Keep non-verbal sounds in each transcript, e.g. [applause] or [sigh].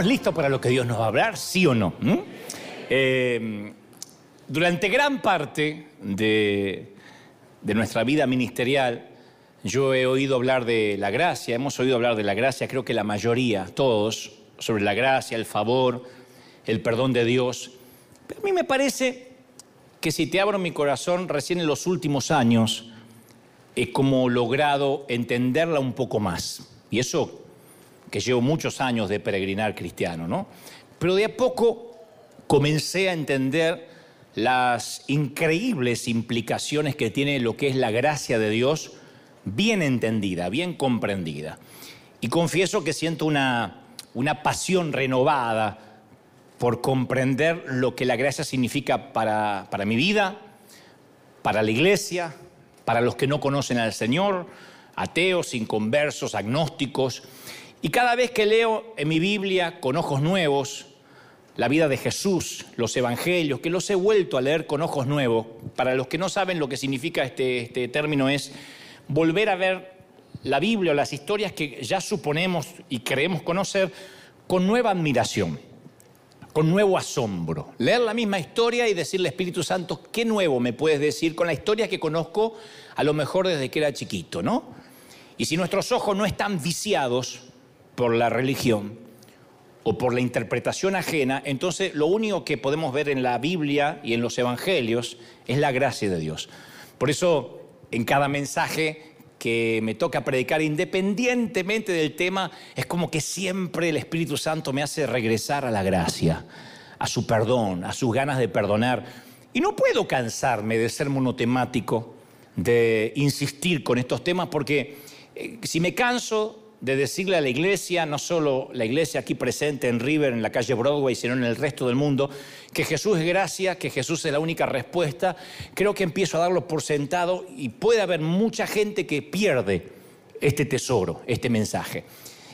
¿Estamos listos para lo que Dios nos va a hablar? ¿Sí o no? Eh, durante gran parte de, de nuestra vida ministerial, yo he oído hablar de la gracia, hemos oído hablar de la gracia, creo que la mayoría, todos, sobre la gracia, el favor, el perdón de Dios. Pero a mí me parece que si te abro mi corazón, recién en los últimos años he como logrado entenderla un poco más. Y eso que llevo muchos años de peregrinar cristiano, ¿no? Pero de a poco comencé a entender las increíbles implicaciones que tiene lo que es la gracia de Dios bien entendida, bien comprendida. Y confieso que siento una, una pasión renovada por comprender lo que la gracia significa para, para mi vida, para la iglesia, para los que no conocen al Señor, ateos, inconversos, agnósticos. Y cada vez que leo en mi Biblia con ojos nuevos la vida de Jesús, los evangelios, que los he vuelto a leer con ojos nuevos, para los que no saben lo que significa este, este término es volver a ver la Biblia o las historias que ya suponemos y creemos conocer con nueva admiración, con nuevo asombro. Leer la misma historia y decirle, Espíritu Santo, ¿qué nuevo me puedes decir con la historia que conozco a lo mejor desde que era chiquito, ¿no? Y si nuestros ojos no están viciados por la religión o por la interpretación ajena, entonces lo único que podemos ver en la Biblia y en los evangelios es la gracia de Dios. Por eso, en cada mensaje que me toca predicar, independientemente del tema, es como que siempre el Espíritu Santo me hace regresar a la gracia, a su perdón, a sus ganas de perdonar. Y no puedo cansarme de ser monotemático, de insistir con estos temas, porque eh, si me canso de decirle a la iglesia, no solo la iglesia aquí presente en River, en la calle Broadway, sino en el resto del mundo, que Jesús es gracia, que Jesús es la única respuesta, creo que empiezo a darlo por sentado y puede haber mucha gente que pierde este tesoro, este mensaje.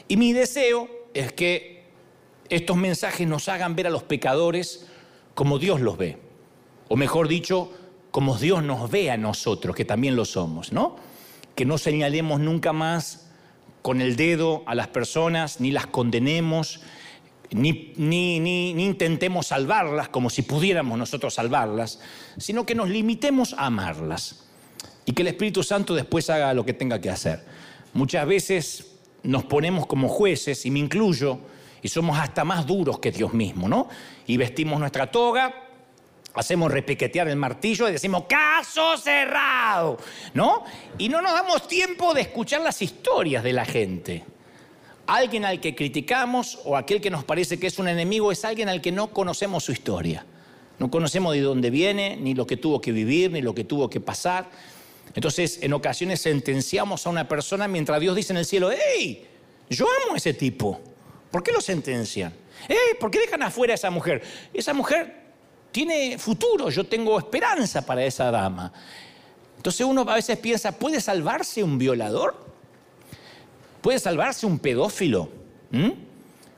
Y mi deseo es que estos mensajes nos hagan ver a los pecadores como Dios los ve, o mejor dicho, como Dios nos ve a nosotros, que también lo somos, ¿no? Que no señalemos nunca más con el dedo a las personas, ni las condenemos, ni, ni, ni, intentemos salvarlas como si pudiéramos nosotros salvarlas, sino que nos limitemos a amarlas y que el Espíritu Santo después haga lo que tenga que hacer. Muchas veces nos ponemos como jueces, y me incluyo, y somos hasta más duros que Dios mismo, ¿no? Y vestimos nuestra toga, hacemos repiquetear el martillo y decimos, caso cerrado, ¿no? Y no nos damos tiempo de escuchar las historias de la gente. Alguien al que criticamos o aquel que nos parece que es un enemigo es alguien al que no conocemos su historia. No conocemos de dónde viene, ni lo que tuvo que vivir, ni lo que tuvo que pasar. Entonces, en ocasiones sentenciamos a una persona mientras Dios dice en el cielo, ¡Ey! Yo amo a ese tipo. ¿Por qué lo sentencian? ¡Ey! ¿Por qué dejan afuera a esa mujer? Esa mujer tiene futuro, yo tengo esperanza para esa dama. Entonces uno a veces piensa, ¿puede salvarse un violador? ¿Puede salvarse un pedófilo? ¿Mm?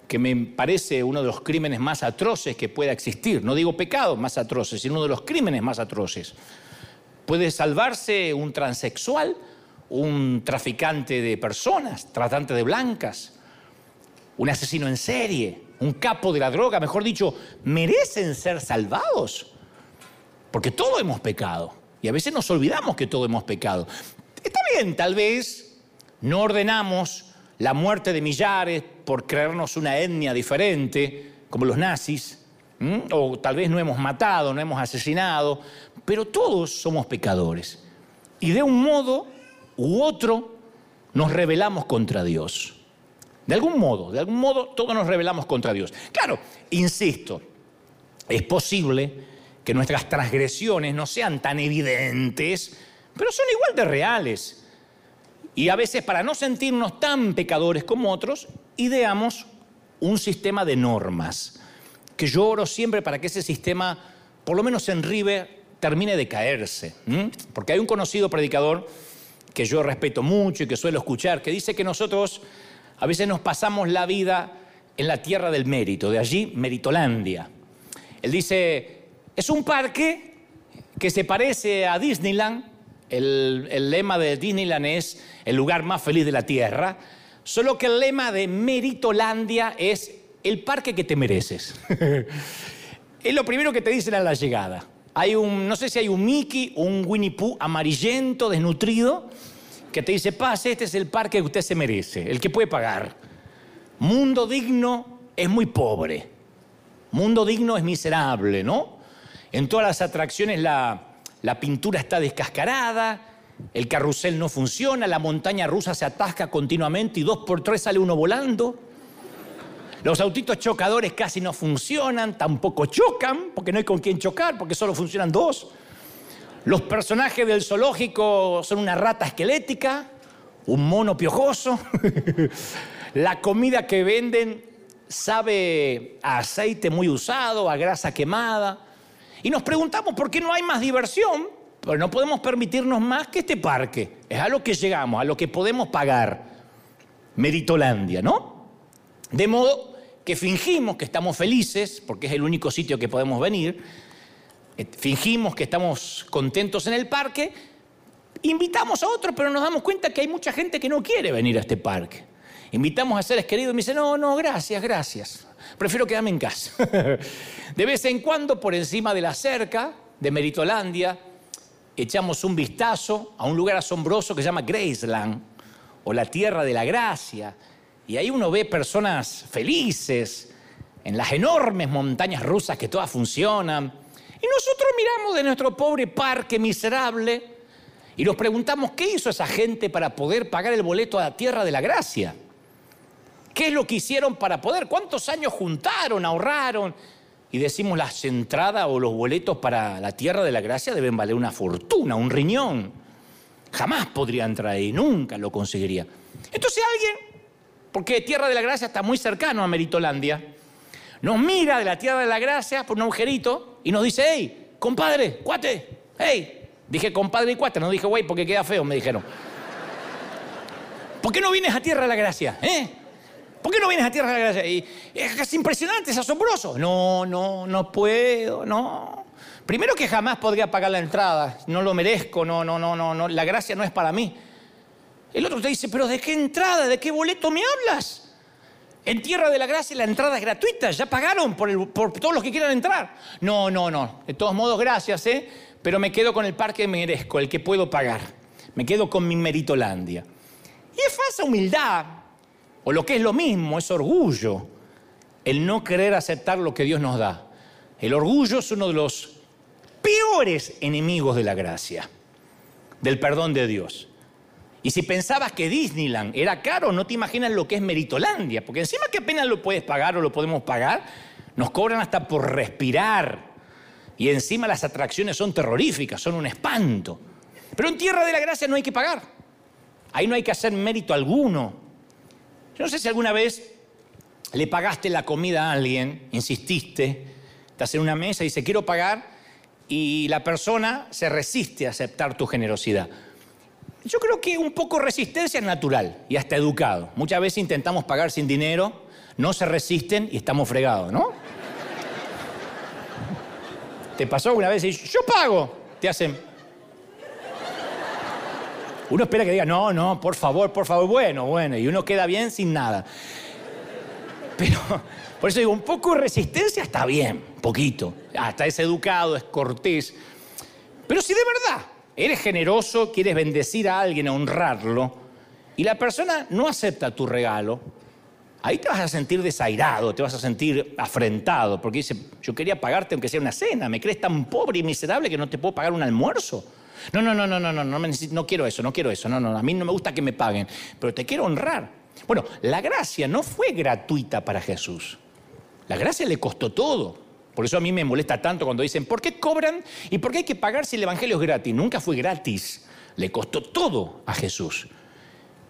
Que me parece uno de los crímenes más atroces que pueda existir. No digo pecados más atroces, sino uno de los crímenes más atroces. ¿Puede salvarse un transexual? ¿Un traficante de personas? ¿Tratante de blancas? ¿Un asesino en serie? Un capo de la droga, mejor dicho, merecen ser salvados. Porque todos hemos pecado. Y a veces nos olvidamos que todos hemos pecado. Está bien, tal vez no ordenamos la muerte de millares por creernos una etnia diferente, como los nazis, o tal vez no hemos matado, no hemos asesinado, pero todos somos pecadores. Y de un modo u otro nos rebelamos contra Dios. De algún modo, de algún modo todos nos rebelamos contra Dios. Claro, insisto, es posible que nuestras transgresiones no sean tan evidentes, pero son igual de reales. Y a veces para no sentirnos tan pecadores como otros, ideamos un sistema de normas, que yo oro siempre para que ese sistema, por lo menos en River, termine de caerse. Porque hay un conocido predicador que yo respeto mucho y que suelo escuchar, que dice que nosotros a veces nos pasamos la vida en la tierra del mérito, de allí Meritolandia. Él dice, es un parque que se parece a Disneyland, el, lema de Disneyland es el lugar más feliz de la tierra, solo que el lema de Meritolandia es el parque que te mereces. [laughs] es lo primero que te dicen a la llegada. Hay un, no sé si hay un Mickey un Winnie Pooh amarillento, desnutrido, que te dice, pase, este es el parque que usted se merece, el que puede pagar. Mundo digno es muy pobre. Mundo digno es miserable, ¿no? En todas las atracciones la, la pintura está descascarada, el carrusel no funciona, la montaña rusa se atasca continuamente y dos por tres sale uno volando. Los autitos chocadores casi no funcionan, tampoco chocan, porque no hay con quién chocar, porque solo funcionan dos. Los personajes del zoológico son una rata esquelética, un mono piojoso. [laughs] la comida que venden sabe a aceite muy usado, a grasa quemada. Y nos preguntamos por qué no hay más diversión, pero no podemos permitirnos más que este parque. Es a lo que llegamos, a lo que podemos pagar. Meritolandia, ¿no? De modo que fingimos que estamos felices, porque es el único sitio que podemos venir, fingimos que estamos contentos en el parque, invitamos a otros, pero nos damos cuenta que hay mucha gente que no quiere venir a este parque. Invitamos a seres queridos y me dicen, no, no, gracias, gracias. Prefiero quedarme en casa. [laughs] De vez en cuando, por encima de la cerca de Meritolandia, echamos un vistazo a un lugar asombroso que se llama Graceland, o la Tierra de la Gracia, y ahí uno ve personas felices en las enormes montañas rusas que todas funcionan. Y nosotros miramos de nuestro pobre parque miserable y nos preguntamos qué hizo esa gente para poder pagar el boleto a la Tierra de la Gracia. ¿Qué es lo que hicieron para poder? ¿Cuántos años juntaron, ahorraron? Y decimos las entradas o los boletos para la Tierra de la Gracia deben valer una fortuna, un riñón. Jamás podría entrar ahí, nunca lo conseguiría. Entonces alguien porque Tierra de la Gracia está muy cercano a Meritolandia, nos mira de la Tierra de la Gracia por un agujerito y nos dice, hey, compadre, cuate, hey. Dije compadre y cuate, no dije güey porque queda feo, me dijeron. ¿Por qué no vienes a Tierra de la Gracia? ¿Eh? ¿Por qué no vienes a Tierra de la Gracia? Y es impresionante, es asombroso. No, no, no puedo, no. Primero que jamás podría pagar la entrada, no lo merezco, no, no, no, no, no, la gracia no es para mí. El otro te dice, pero ¿de qué entrada, de qué boleto me hablas? En Tierra de la Gracia la entrada es gratuita, ya pagaron por, todos los que quieran entrar. No, no, no. De todos modos, gracias, ¿eh? Pero me quedo con el parque que merezco, el que puedo pagar. Me quedo con mi Meritolandia. Y es falsa humildad, o lo que es lo mismo, es orgullo, el no querer aceptar lo que Dios nos da. El orgullo es uno de los peores enemigos de la gracia, del perdón de Dios. Y si pensabas que Disneyland era caro, no te imaginas lo que es Meritolandia, porque encima que apenas lo puedes pagar o lo podemos pagar, nos cobran hasta por respirar. Y encima las atracciones son terroríficas, son un espanto. Pero en Tierra de la Gracia no hay que pagar. Ahí no hay que hacer mérito alguno. Yo no sé si alguna vez le pagaste la comida a alguien, insististe, estás en una mesa y dice quiero pagar, y la persona se resiste a aceptar tu generosidad. Yo creo que un poco resistencia es natural y hasta educado. Muchas veces intentamos pagar sin dinero, no se resisten y estamos fregados, ¿no? ¿Te pasó alguna vez y yo pago? Te hacen. Uno espera que diga, no, no, por favor, por favor, bueno, bueno, y uno queda bien sin nada. Pero, por eso digo, un poco de resistencia está bien, poquito. Hasta es educado, es cortés. Pero si de verdad eres generoso, quieres bendecir a alguien, honrarlo, y la persona no acepta tu regalo, ahí te vas a sentir desairado, te vas a sentir afrentado, porque dice, yo quería pagarte aunque sea una cena, me crees tan pobre y miserable que no te puedo pagar un almuerzo. No, no, no, no, no, no, no, no quiero eso, no quiero eso, no, no, a mí no me gusta que me paguen, pero te quiero honrar. Bueno, la gracia no fue gratuita para Jesús. La gracia le costó todo. Por eso a mí me molesta tanto cuando dicen, ¿por qué cobran y por qué hay que pagar si el Evangelio es gratis? Nunca fue gratis. Le costó todo a Jesús.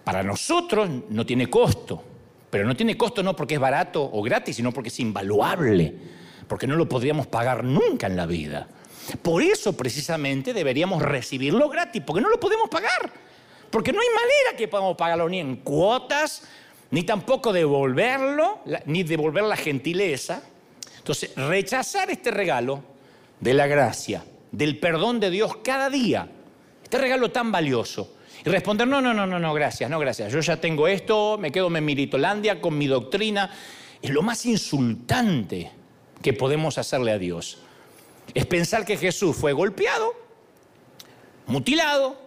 Para nosotros no tiene costo, pero no tiene costo no porque es barato o gratis, sino porque es invaluable, porque no lo podríamos pagar nunca en la vida. Por eso precisamente deberíamos recibirlo gratis, porque no lo podemos pagar, porque no hay manera que podamos pagarlo ni en cuotas, ni tampoco devolverlo, ni devolver la gentileza. Entonces, rechazar este regalo de la gracia, del perdón de Dios cada día, este regalo tan valioso, y responder, no, no, no, no, no, gracias, no, gracias, yo ya tengo esto, me quedo en Miritolandia con mi doctrina, es lo más insultante que podemos hacerle a Dios. Es pensar que Jesús fue golpeado, mutilado,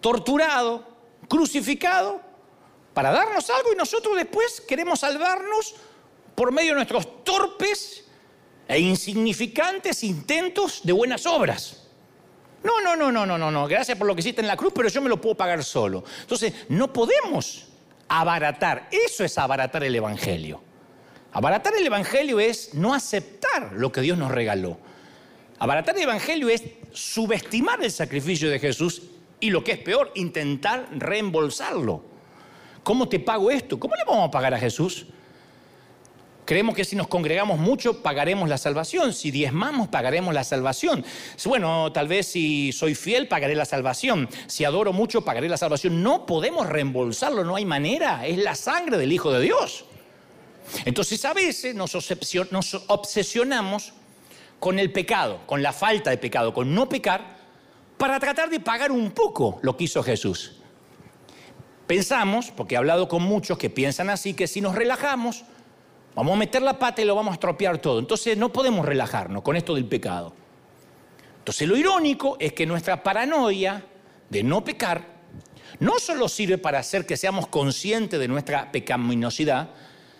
torturado, crucificado, para darnos algo y nosotros después queremos salvarnos por medio de nuestros torpes e insignificantes intentos de buenas obras. No, no, no, no, no, no, no. Gracias por lo que hiciste en la cruz, pero yo me lo puedo pagar solo. Entonces, no podemos abaratar. Eso es abaratar el Evangelio. Abaratar el Evangelio es no aceptar lo que Dios nos regaló. Abaratar el Evangelio es subestimar el sacrificio de Jesús y lo que es peor, intentar reembolsarlo. ¿Cómo te pago esto? ¿Cómo le vamos a pagar a Jesús? Creemos que si nos congregamos mucho pagaremos la salvación, si diezmamos pagaremos la salvación. Bueno, tal vez si soy fiel pagaré la salvación, si adoro mucho pagaré la salvación. No podemos reembolsarlo, no hay manera, es la sangre del Hijo de Dios. Entonces a veces nos obsesionamos con el pecado, con la falta de pecado, con no pecar, para tratar de pagar un poco lo que hizo Jesús. Pensamos, porque he hablado con muchos que piensan así, que si nos relajamos, Vamos a meter la pata y lo vamos a estropear todo. Entonces no podemos relajarnos con esto del pecado. Entonces lo irónico es que nuestra paranoia de no pecar no solo sirve para hacer que seamos conscientes de nuestra pecaminosidad,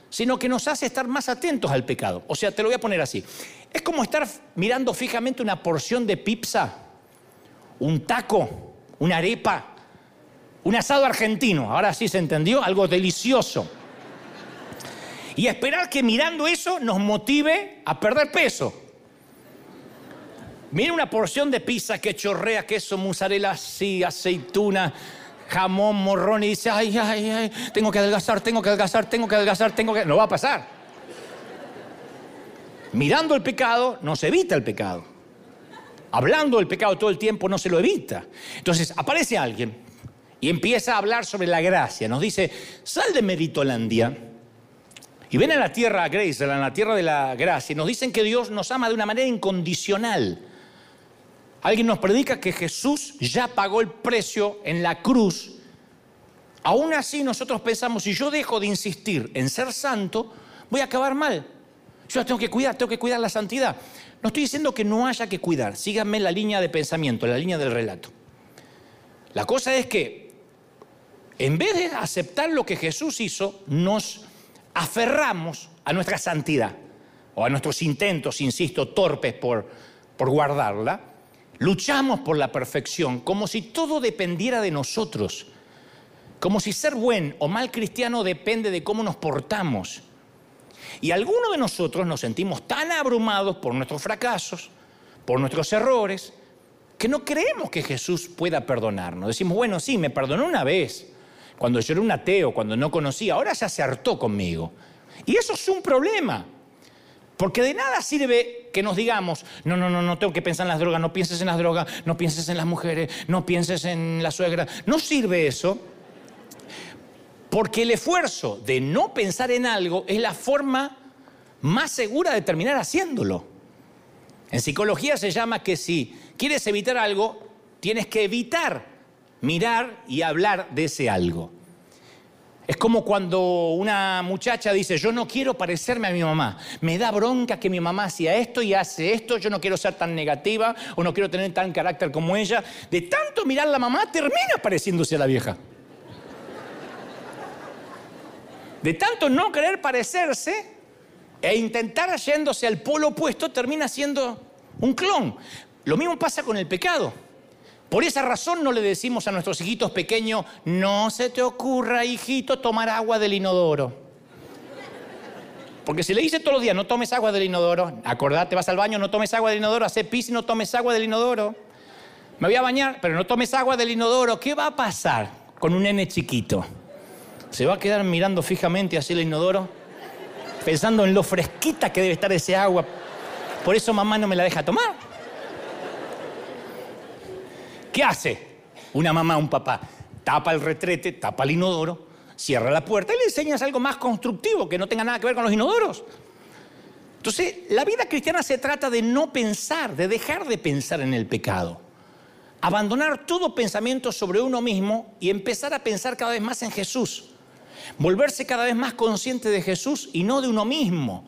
sino que nos hace estar más atentos al pecado. O sea, te lo voy a poner así. Es como estar mirando fijamente una porción de pizza, un taco, una arepa, un asado argentino. Ahora sí se entendió, algo delicioso y esperar que mirando eso nos motive a perder peso. Mira una porción de pizza que chorrea queso, mozzarella, así, aceituna, jamón, morrón y dice, ay, ay, ay, tengo que adelgazar, tengo que adelgazar, tengo que adelgazar, tengo que... No va a pasar. Mirando el pecado no se evita el pecado. Hablando del pecado todo el tiempo no se lo evita. Entonces aparece alguien y empieza a hablar sobre la gracia. Nos dice, sal de Meritolandia y ven a la tierra Grace, a la tierra de la gracia, y nos dicen que Dios nos ama de una manera incondicional. Alguien nos predica que Jesús ya pagó el precio en la cruz. Aún así nosotros pensamos, si yo dejo de insistir en ser santo, voy a acabar mal. Yo tengo que cuidar, tengo que cuidar la santidad. No estoy diciendo que no haya que cuidar, síganme la línea de pensamiento, la línea del relato. La cosa es que en vez de aceptar lo que Jesús hizo, nos aferramos a nuestra santidad o a nuestros intentos, insisto, torpes por, por guardarla, luchamos por la perfección como si todo dependiera de nosotros, como si ser buen o mal cristiano depende de cómo nos portamos. Y algunos de nosotros nos sentimos tan abrumados por nuestros fracasos, por nuestros errores, que no creemos que Jesús pueda perdonarnos. Decimos, bueno, sí, me perdonó una vez, cuando yo era un ateo, cuando no conocía, ahora ya se hartó conmigo. Y eso es un problema. Porque de nada sirve que nos digamos, no, no, no, no tengo que pensar en las drogas, no pienses en las drogas, no pienses en las mujeres, no pienses en la suegra. No sirve eso, porque el esfuerzo de no pensar en algo es la forma más segura de terminar haciéndolo. En psicología se llama que si quieres evitar algo, tienes que evitar mirar y hablar de ese algo. Es como cuando una muchacha dice, yo no quiero parecerme a mi mamá, me da bronca que mi mamá hacía esto y hace esto, yo no quiero ser tan negativa o no quiero tener tan carácter como ella. De tanto mirar a la mamá termina pareciéndose a la vieja. De tanto no querer parecerse e intentar yéndose al polo opuesto termina siendo un clon. Lo mismo pasa con el pecado. Por esa razón no le decimos a nuestros hijitos pequeños, no se te ocurra, hijito, tomar agua del inodoro. Porque si le dices todos los días, no tomes agua del inodoro, acordate, vas al baño, no tomes agua del inodoro, hace pis y no tomes agua del inodoro. Me voy a bañar, pero no tomes agua del inodoro. ¿Qué va a pasar con un nene chiquito? ¿Se va a quedar mirando fijamente así el inodoro? Pensando en lo fresquita que debe estar ese agua. Por eso mamá no me la deja tomar. ¿Qué hace una mamá un papá? Tapa el retrete, tapa el inodoro, cierra la puerta y le enseñas algo más constructivo que no tenga nada que ver con los inodoros. Entonces, la vida cristiana se trata de no pensar, de dejar de pensar en el pecado. Abandonar todo pensamiento sobre uno mismo y empezar a pensar cada vez más en Jesús. volverse cada vez más consciente de Jesús y no de uno mismo.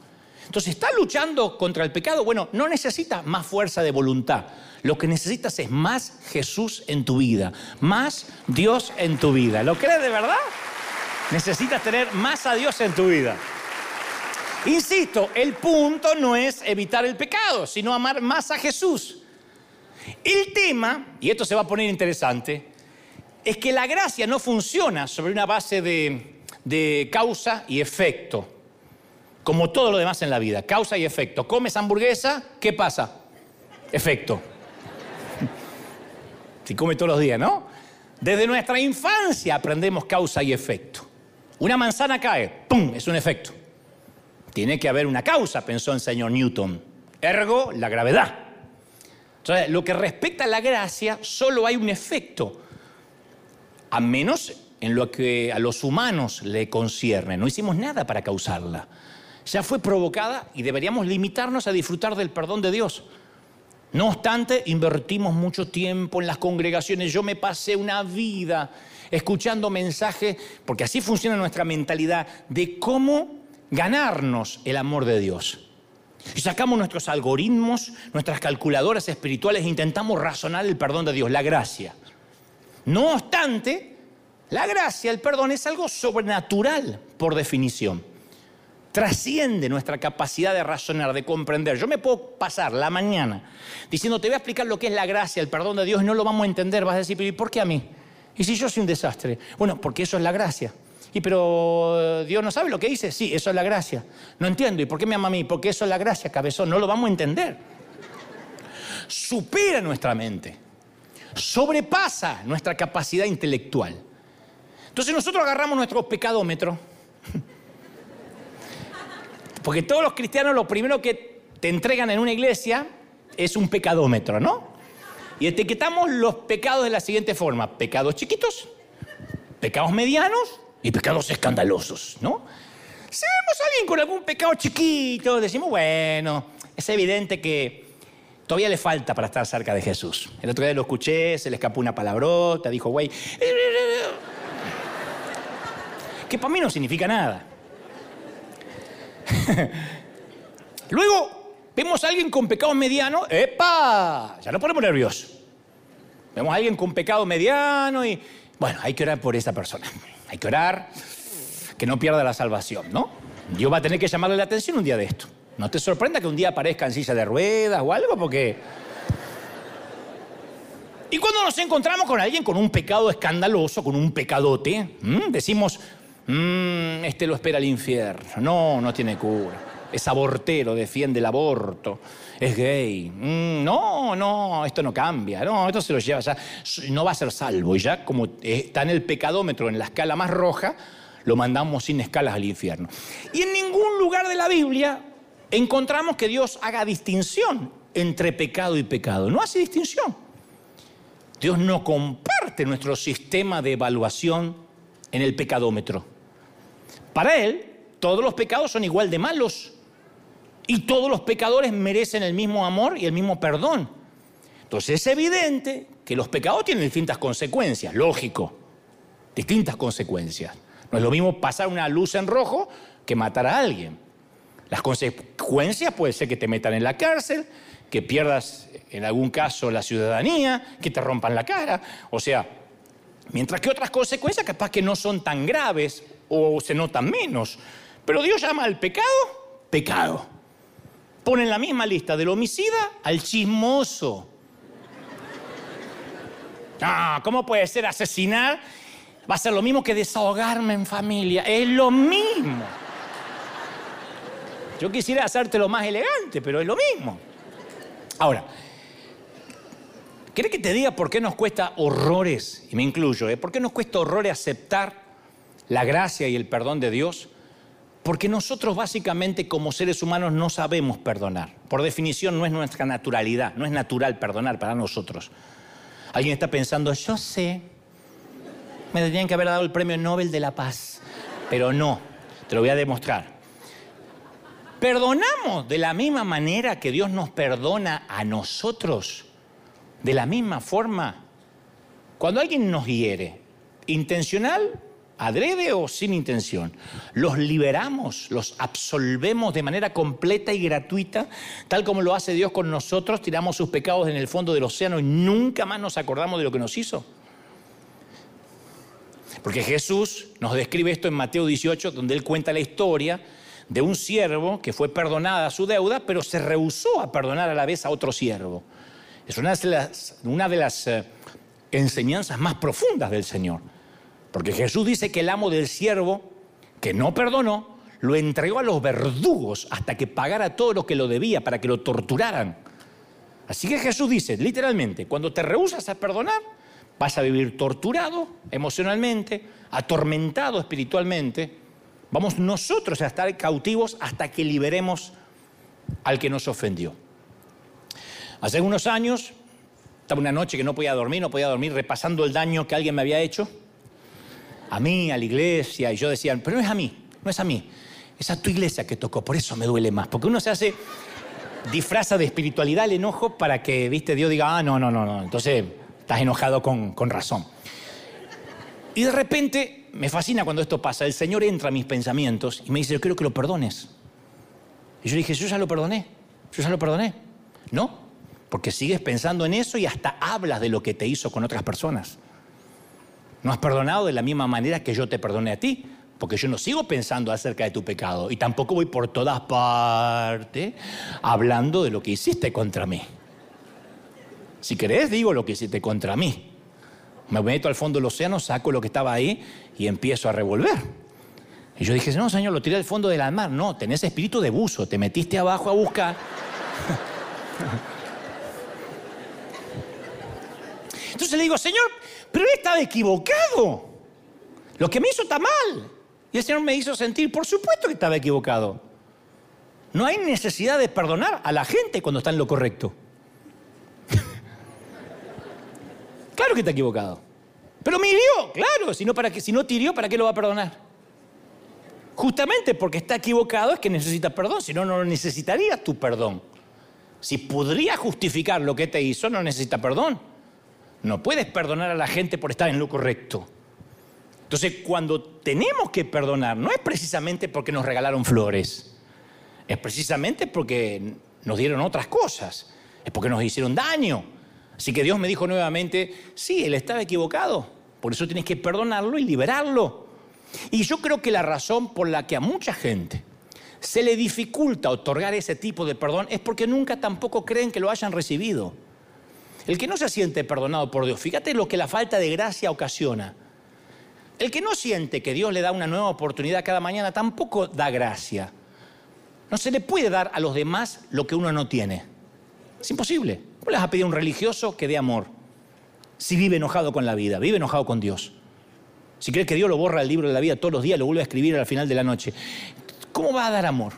Entonces, ¿está luchando contra el pecado? Bueno, no necesitas más fuerza de voluntad. Lo que necesitas es más Jesús en tu vida, más Dios en tu vida. ¿Lo crees de verdad? Necesitas tener más a Dios en tu vida. Insisto, el punto no es evitar el pecado, sino amar más a Jesús. El tema, y esto se va a poner interesante, es que la gracia no funciona sobre una base de, causa y efecto, como todo lo demás en la vida, causa y efecto. Comes hamburguesa, ¿qué pasa? Efecto. Si come todos los días, ¿no? Desde nuestra infancia aprendemos causa y efecto. Una manzana cae, ¡pum! Es un efecto. Tiene que haber una causa, pensó el señor Newton. Ergo, la gravedad. Entonces, lo que respecta a la gracia, solo hay un efecto, a menos en lo que a los humanos le concierne. No hicimos nada para causarla. Ya fue provocada y deberíamos limitarnos a disfrutar del perdón de Dios. No obstante, invertimos mucho tiempo en las congregaciones. Yo me pasé una vida escuchando mensajes, porque así funciona nuestra mentalidad, de cómo ganarnos el amor de Dios. Y sacamos nuestros algoritmos, nuestras calculadoras espirituales e intentamos razonar el perdón de Dios, la gracia. No obstante, la gracia, el perdón es algo sobrenatural por definición. Trasciende nuestra capacidad de razonar, de comprender. Yo me puedo pasar la mañana diciendo, te voy a explicar lo que es la gracia, el perdón de Dios, y no lo vamos a entender. Vas a decir, ¿y por qué a mí? ¿Y si yo soy un desastre? Bueno, porque eso es la gracia. Y pero Dios no sabe lo que dice. Sí, eso es la gracia. No entiendo. ¿Y por qué me ama a mí? Porque eso es la gracia, cabezón. No lo vamos a entender. Supera nuestra mente. Sobrepasa nuestra capacidad intelectual. Entonces nosotros agarramos nuestro pecadómetro. Porque todos los cristianos lo primero que te entregan en una iglesia es un pecadómetro, ¿no? Y etiquetamos los pecados de la siguiente forma. Pecados chiquitos, pecados medianos y pecados escandalosos, ¿no? Si vemos a alguien con algún pecado chiquito, decimos, bueno, es evidente que todavía le falta para estar cerca de Jesús. El otro día lo escuché, se le escapó una palabrota, dijo, güey, que para mí no significa nada. [laughs] Luego, vemos a alguien con pecado mediano, ¡epa! Ya no ponemos nerviosos. Vemos a alguien con pecado mediano y, bueno, hay que orar por esa persona. Hay que orar que no pierda la salvación, ¿no? Dios va a tener que llamarle la atención un día de esto. No te sorprenda que un día aparezca en silla de ruedas o algo, porque... Y cuando nos encontramos con alguien con un pecado escandaloso, con un pecadote, decimos, mmm, este lo espera el infierno. No, no tiene cura. Es abortero, defiende el aborto. Es gay. no, no, esto no cambia. No, esto se lo lleva ya. No va a ser salvo. Y ya como está en el pecadómetro, en la escala más roja, lo mandamos sin escalas al infierno. Y en ningún lugar de la Biblia encontramos que Dios haga distinción entre pecado y pecado. No hace distinción. Dios no comparte nuestro sistema de evaluación en el pecadómetro. Para Él, todos los pecados son igual de malos y todos los pecadores merecen el mismo amor y el mismo perdón. Entonces es evidente que los pecados tienen distintas consecuencias, lógico, distintas consecuencias. No es lo mismo pasar una luz en rojo que matar a alguien. Las consecuencias puede ser que te metan en la cárcel, que pierdas en algún caso la ciudadanía, que te rompan la cara. O sea, mientras que otras consecuencias capaz que no son tan graves o se notan menos. Pero Dios llama al pecado pecado. Pone en la misma lista del homicida al chismoso. Ah, ¿cómo puede ser asesinar? Va a ser lo mismo que desahogarme en familia. Es lo mismo. Yo quisiera hacerte lo más elegante, pero es lo mismo. Ahora, ¿querés que te diga por qué nos cuesta horrores? Y me incluyo, ¿eh? ¿Por qué nos cuesta horrores aceptar la gracia y el perdón de Dios? Porque nosotros básicamente como seres humanos no sabemos perdonar. Por definición no es nuestra naturalidad, no es natural perdonar para nosotros. Alguien está pensando, yo sé, me tendrían que haber dado el premio Nobel de la Paz, pero no, te lo voy a demostrar. ¿Perdonamos de la misma manera que Dios nos perdona a nosotros? De la misma forma. Cuando alguien nos hiere, intencional adrede o sin intención, los liberamos, los absolvemos de manera completa y gratuita, tal como lo hace Dios con nosotros, tiramos sus pecados en el fondo del océano y nunca más nos acordamos de lo que nos hizo. Porque Jesús nos describe esto en Mateo 18, donde él cuenta la historia de un siervo que fue perdonada su deuda, pero se rehusó a perdonar a la vez a otro siervo. Es una de las, una de las eh, enseñanzas más profundas del Señor. Porque Jesús dice que el amo del siervo que no perdonó, lo entregó a los verdugos hasta que pagara todo lo que lo debía para que lo torturaran. Así que Jesús dice, literalmente, cuando te rehusas a perdonar, vas a vivir torturado emocionalmente, atormentado espiritualmente. Vamos nosotros a estar cautivos hasta que liberemos al que nos ofendió. Hace unos años, estaba una noche que no podía dormir, no podía dormir, repasando el daño que alguien me había hecho, a mí, a la iglesia, y yo decía, pero no es a mí, no es a mí, es a tu iglesia que tocó, por eso me duele más, porque uno se hace, disfraza de espiritualidad el enojo para que, viste, Dios diga, ah, no, no, no, no, entonces estás enojado con, con razón. Y de repente me fascina cuando esto pasa. El Señor entra a mis pensamientos y me dice, yo quiero que lo perdones. Y yo dije, yo ya lo perdoné, yo ya lo perdoné. No, porque sigues pensando en eso y hasta hablas de lo que te hizo con otras personas. No has perdonado de la misma manera que yo te perdoné a ti, porque yo no sigo pensando acerca de tu pecado y tampoco voy por todas partes hablando de lo que hiciste contra mí. Si querés, digo lo que hiciste contra mí. Me meto al fondo del océano, saco lo que estaba ahí y empiezo a revolver. Y yo dije, no, señor, lo tiré al fondo del mar. No, tenés espíritu de buzo, te metiste abajo a buscar. Entonces le digo, Señor, pero él estaba equivocado. Lo que me hizo está mal. Y el Señor me hizo sentir, por supuesto que estaba equivocado. No hay necesidad de perdonar a la gente cuando está en lo correcto. [laughs] Claro que está equivocado. Pero me hirió, claro, si no, para te hirió, ¿para qué lo va a perdonar? Justamente porque está equivocado es que necesita perdón, si no, no necesitaría tu perdón. Si podría justificar lo que te hizo, no necesita perdón. No puedes perdonar a la gente por estar en lo correcto. Entonces, cuando tenemos que perdonar, no es precisamente porque nos regalaron flores, es precisamente porque nos dieron otras cosas, es porque nos hicieron daño, Así que Dios me dijo nuevamente, sí, él estaba equivocado, por eso tienes que perdonarlo y liberarlo. Y yo creo que la razón por la que a mucha gente se le dificulta otorgar ese tipo de perdón es porque nunca tampoco creen que lo hayan recibido. El que no se siente perdonado por Dios, fíjate lo que la falta de gracia ocasiona. El que no siente que Dios le da una nueva oportunidad cada mañana tampoco da gracia. No se le puede dar a los demás lo que uno no tiene. Es imposible. ¿Cómo le vas a pedir a un religioso que dé amor? Si vive enojado con la vida, vive enojado con Dios. Si cree que Dios lo borra el libro de la vida todos los días, lo vuelve a escribir al final de la noche. ¿Cómo va a dar amor?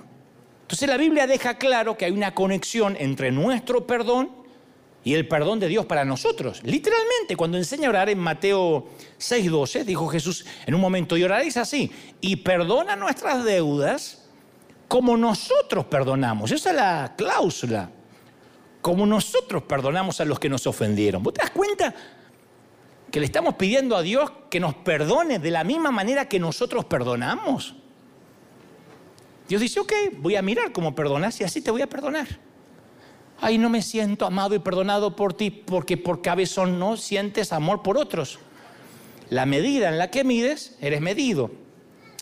Entonces la Biblia deja claro que hay una conexión entre nuestro perdón y el perdón de Dios para nosotros. Literalmente, cuando enseña a orar en Mateo 6:12, dijo Jesús en un momento, y oraréis así, y perdona nuestras deudas como nosotros perdonamos. Esa es la cláusula como nosotros perdonamos a los que nos ofendieron. ¿Vos te das cuenta que le estamos pidiendo a Dios que nos perdone de la misma manera que nosotros perdonamos? Dios dice, ok, voy a mirar cómo perdonas y así te voy a perdonar. Ay, no me siento amado y perdonado por ti porque por cabezón no sientes amor por otros. La medida en la que mides, eres medido.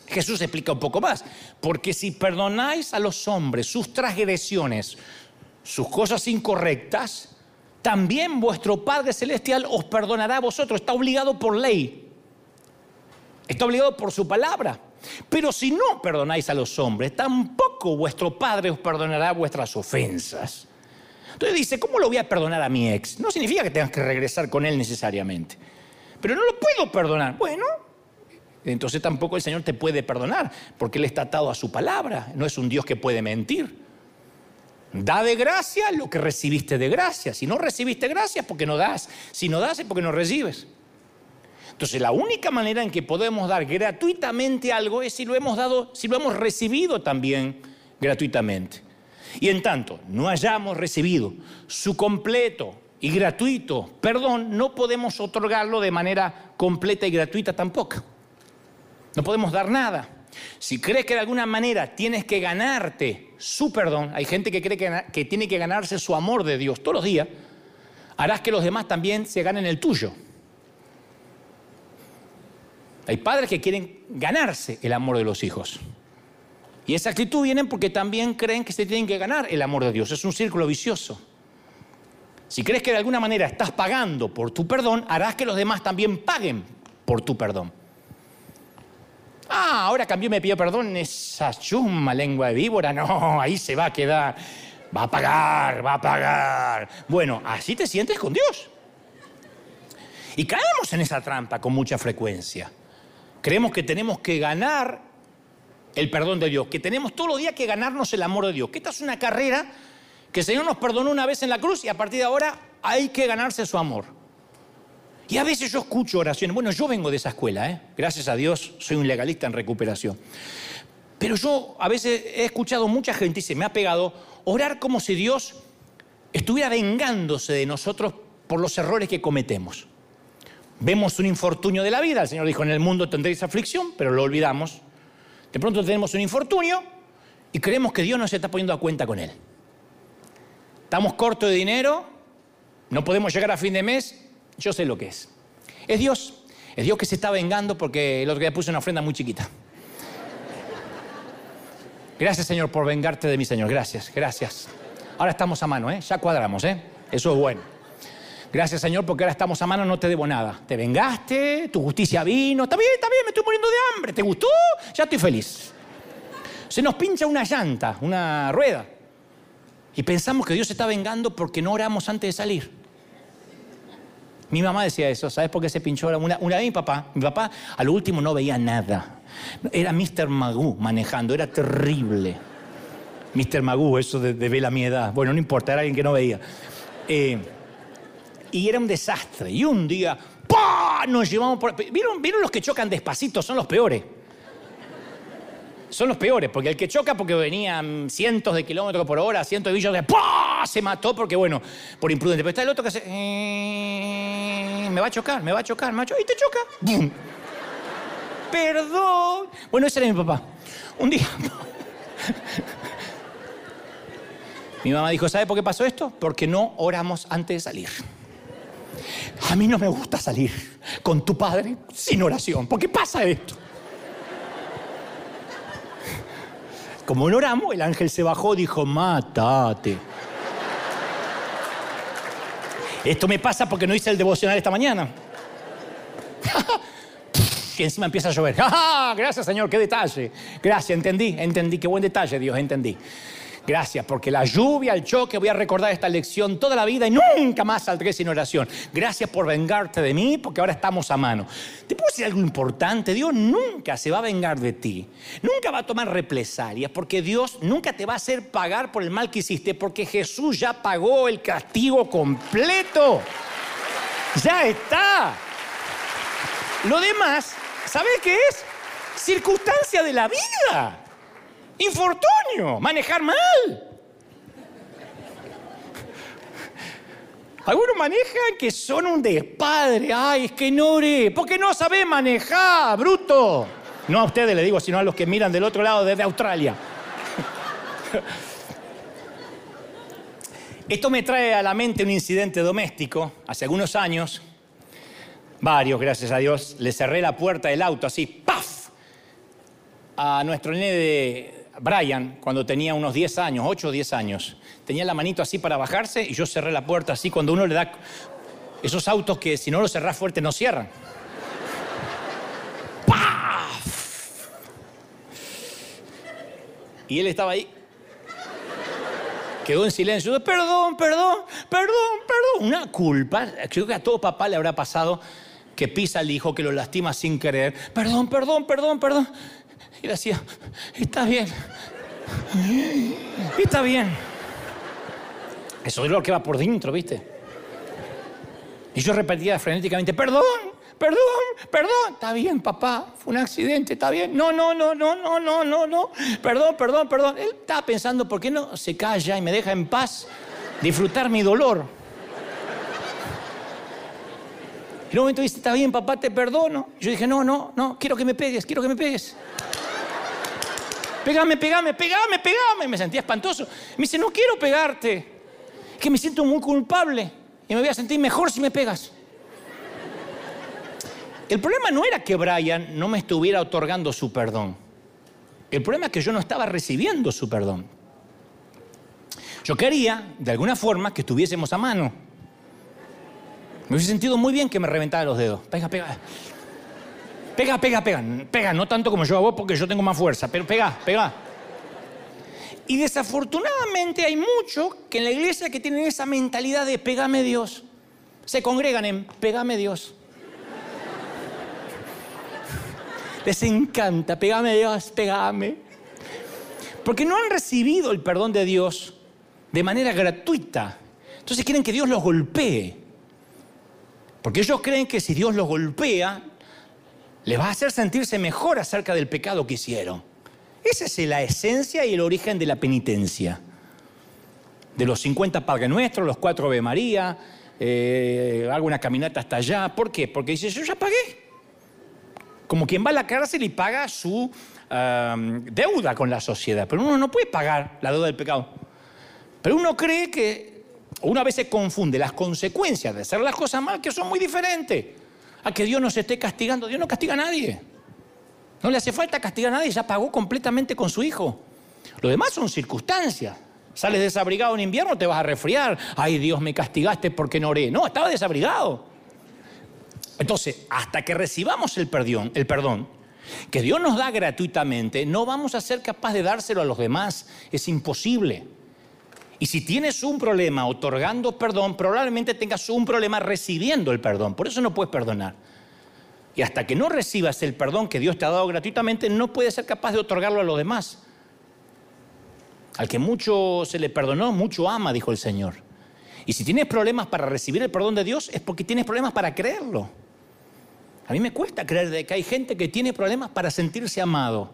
Jesús explica un poco más, porque si perdonáis a los hombres sus transgresiones, sus cosas incorrectas, también vuestro Padre Celestial os perdonará a vosotros. Está obligado por ley. Está obligado por su palabra. Pero si no perdonáis a los hombres, tampoco vuestro Padre os perdonará vuestras ofensas. Entonces dice, ¿cómo lo voy a perdonar a mi ex? No significa que tengas que regresar con él necesariamente. Pero no lo puedo perdonar. Bueno, entonces tampoco el Señor te puede perdonar, porque Él está atado a su palabra. No es un Dios que puede mentir. Da de gracia lo que recibiste de gracia. Si no recibiste gracia, porque no das. Si no das, es porque no recibes. Entonces, la única manera en que podemos dar gratuitamente algo es si lo hemos dado, si lo hemos recibido también gratuitamente. Y en tanto no hayamos recibido su completo y gratuito perdón, no podemos otorgarlo de manera completa y gratuita tampoco. No podemos dar nada. Si crees que de alguna manera tienes que ganarte su perdón, hay gente que cree que, tiene que ganarse su amor de Dios todos los días, harás que los demás también se ganen el tuyo. Hay padres que quieren ganarse el amor de los hijos. Y esa actitud viene porque también creen que se tienen que ganar el amor de Dios. Es un círculo vicioso. Si crees que de alguna manera estás pagando por tu perdón, harás que los demás también paguen por tu perdón. Ah, ahora cambió me pidió perdón esa chuma lengua de víbora. No, ahí se va a quedar. Va a pagar, va a pagar. Bueno, así te sientes con Dios. Y caemos en esa trampa con mucha frecuencia. Creemos que tenemos que ganar el perdón de Dios, que tenemos todos los días que ganarnos el amor de Dios, esta es una carrera que el Señor nos perdonó una vez en la cruz y a partir de ahora hay que ganarse su amor. Y a veces yo escucho oraciones. Bueno, yo vengo de esa escuela, ¿eh? gracias a Dios soy un legalista en recuperación. Pero yo a veces he escuchado mucha gente y se me ha pegado orar como si Dios estuviera vengándose de nosotros por los errores que cometemos. Vemos un infortunio de la vida, el Señor dijo, en el mundo tendréis aflicción, pero lo olvidamos. De pronto tenemos un infortunio y creemos que Dios no se está poniendo a cuenta con él. Estamos cortos de dinero, no podemos llegar a fin de mes, yo sé lo que es. Es Dios, es Dios que se está vengando porque el otro día puse una ofrenda muy chiquita. Gracias Señor por vengarte de mí, Señor, gracias, gracias. Ahora estamos a mano, ¿eh? ya cuadramos, ¿eh? eso es bueno. Gracias Señor porque ahora estamos a mano, no te debo nada. Te vengaste, tu justicia vino, está bien, está bien, me estoy muriendo de hambre, ¿te gustó? Ya estoy feliz. Se nos pincha una llanta, una rueda. Y pensamos que Dios se está vengando porque no oramos antes de salir. Mi mamá decía eso, ¿sabes por qué se pinchó? Una, una vez mi papá, mi papá a lo último no veía nada. Era Mr. Magoo manejando, era terrible. Mr. Magoo, eso de, de ver la mi edad. Bueno, no importa, era alguien que no veía. Eh, y era un desastre. Y un día, ¡pah! Nos llevamos por... ¿Vieron, ¿Vieron los que chocan despacito? Son los peores son los peores, porque el que choca porque venían cientos de kilómetros por hora, cientos de billos de ¡pah! se mató porque, bueno, por imprudente. Pero está el otro que hace, eh, me va a chocar, me va a chocar, macho, y te choca. ¡Bum! Perdón. Bueno, ese era mi papá. Un día. [laughs] mi mamá dijo, ¿sabe por qué pasó esto? Porque no oramos antes de salir. A mí no me gusta salir con tu padre sin oración. ¿Por qué pasa esto? Como no oramos, el ángel se bajó y dijo, mátate. Esto me pasa porque no hice el devocional esta mañana. [laughs] y encima empieza a llover. [laughs] Gracias, Señor, qué detalle. Gracias, entendí, entendí, qué buen detalle, Dios, entendí. Gracias, porque la lluvia, el choque, voy a recordar esta lección toda la vida y nunca más saldré sin oración. Gracias por vengarte de mí, porque ahora estamos a mano. ¿Te puedo decir algo importante? Dios nunca se va a vengar de ti. Nunca va a tomar represalias, porque Dios nunca te va a hacer pagar por el mal que hiciste, porque Jesús ya pagó el castigo completo. Ya está. Lo demás, ¿sabes qué es? Circunstancia de la vida. Infortunio, manejar mal. Algunos manejan que son un despadre. Ay, es que no oré. Porque no sabe manejar, bruto. No a ustedes le digo, sino a los que miran del otro lado desde Australia. [laughs] Esto me trae a la mente un incidente doméstico. Hace algunos años, varios, gracias a Dios, le cerré la puerta del auto así, ¡paf! A nuestro nene de Brian, cuando tenía unos 10 años, 8 o 10 años, tenía la manito así para bajarse y yo cerré la puerta así cuando uno le da esos autos que si no los cerrás fuerte no cierran. Y él estaba ahí. Quedó en silencio. Perdón, perdón, perdón, perdón. Una culpa. Creo que a todo papá le habrá pasado que pisa al hijo, que lo lastima sin querer. Perdón, perdón, perdón, perdón. Y le decía, está bien, está bien. Eso es lo que va por dentro, ¿viste? Y yo repetía frenéticamente, perdón, perdón, perdón. Está bien, papá, fue un accidente, está bien. No, no, no, no, no, no, no, no. Perdón, perdón, perdón. Él estaba pensando, ¿por qué no se calla y me deja en paz disfrutar mi dolor? en un momento dice, está bien, papá, te perdono. yo dije, no, no, no, quiero que me pegues, quiero que me pegues. Pégame, pégame, pégame, pégame. Me sentía espantoso. Me dice, no quiero pegarte. Que me siento muy culpable y me voy a sentir mejor si me pegas. El problema no era que Brian no me estuviera otorgando su perdón. El problema es que yo no estaba recibiendo su perdón. Yo quería, de alguna forma, que estuviésemos a mano. Me hubiese sentido muy bien que me reventara los dedos. Pega, pega. Pega, pega, pega. Pega, no tanto como yo a vos porque yo tengo más fuerza, pero pega, pega. Y desafortunadamente hay muchos que en la iglesia que tienen esa mentalidad de pegame Dios. Se congregan en pegame Dios. [laughs] Les encanta, pegame Dios, pegame. Porque no han recibido el perdón de Dios de manera gratuita. Entonces quieren que Dios los golpee. Porque ellos creen que si Dios los golpea, les va a hacer sentirse mejor acerca del pecado que hicieron. Esa es la esencia y el origen de la penitencia. De los 50 Padre Nuestro, los 4 Ave María, eh, hago una caminata hasta allá. ¿Por qué? Porque dice, yo ya pagué. Como quien va a la cárcel y paga su deuda con la sociedad. Pero uno no puede pagar la deuda del pecado. Pero uno cree que, una vez se confunde las consecuencias de hacer las cosas mal, que son muy diferentes. A que Dios nos esté castigando. Dios no castiga a nadie. No le hace falta castigar a nadie, ya pagó completamente con su hijo. Lo demás son circunstancias. Sales desabrigado en invierno, te vas a resfriar. Ay, Dios, me castigaste porque no oré. No, estaba desabrigado. Entonces, hasta que recibamos el perdón, el perdón, que Dios nos da gratuitamente, no vamos a ser capaces de dárselo a los demás. Es imposible. Y si tienes un problema otorgando perdón, probablemente tengas un problema recibiendo el perdón. Por eso no puedes perdonar. Y hasta que no recibas el perdón que Dios te ha dado gratuitamente, no puedes ser capaz de otorgarlo a los demás. Al que mucho se le perdonó, mucho ama, dijo el Señor. Y si tienes problemas para recibir el perdón de Dios, es porque tienes problemas para creerlo. A mí me cuesta creer que hay gente que tiene problemas para sentirse amado.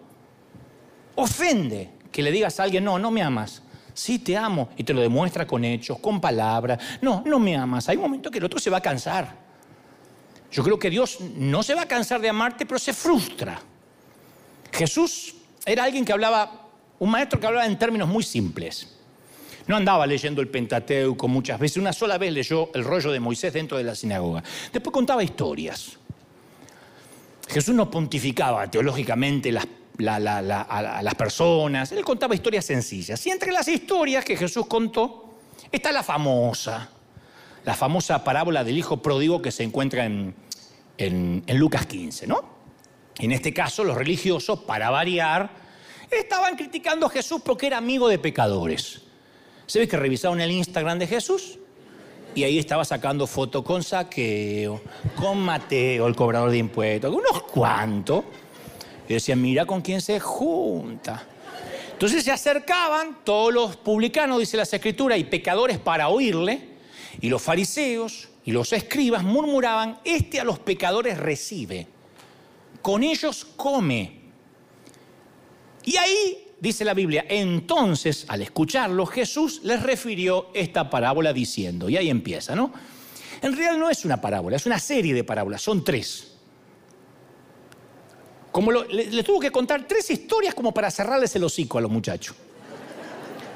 Ofende que le digas a alguien, no, no me amas sí te amo, y te lo demuestra con hechos, con palabras. No, no me amas. Hay un momento que el otro se va a cansar. Yo creo que Dios no se va a cansar de amarte, pero se frustra. Jesús era alguien que hablaba, un maestro que hablaba en términos muy simples. No andaba leyendo el Pentateuco muchas veces, una sola vez leyó el rollo de Moisés dentro de la sinagoga. Después contaba historias. Jesús no pontificaba teológicamente las a las personas. Él contaba historias sencillas. Y entre las historias que Jesús contó está la famosa, la famosa parábola del hijo pródigo que se encuentra en, en Lucas 15, ¿no? En este caso, los religiosos, para variar, estaban criticando a Jesús porque era amigo de pecadores. ¿Se ve que revisaron el Instagram de Jesús? Y ahí estaba sacando fotos con Saqueo, con Mateo, el cobrador de impuestos, unos cuantos. Y decían, mira con quién se junta. Entonces se acercaban todos los publicanos, dice las escrituras, y pecadores para oírle, y los fariseos y los escribas murmuraban, este a los pecadores recibe, con ellos come. Y ahí, dice la Biblia, entonces al escucharlo Jesús les refirió esta parábola diciendo, y ahí empieza, ¿no? En realidad no es una parábola, es una serie de parábolas, son tres. Como le, tuvo que contar tres historias como para cerrarles el hocico a los muchachos.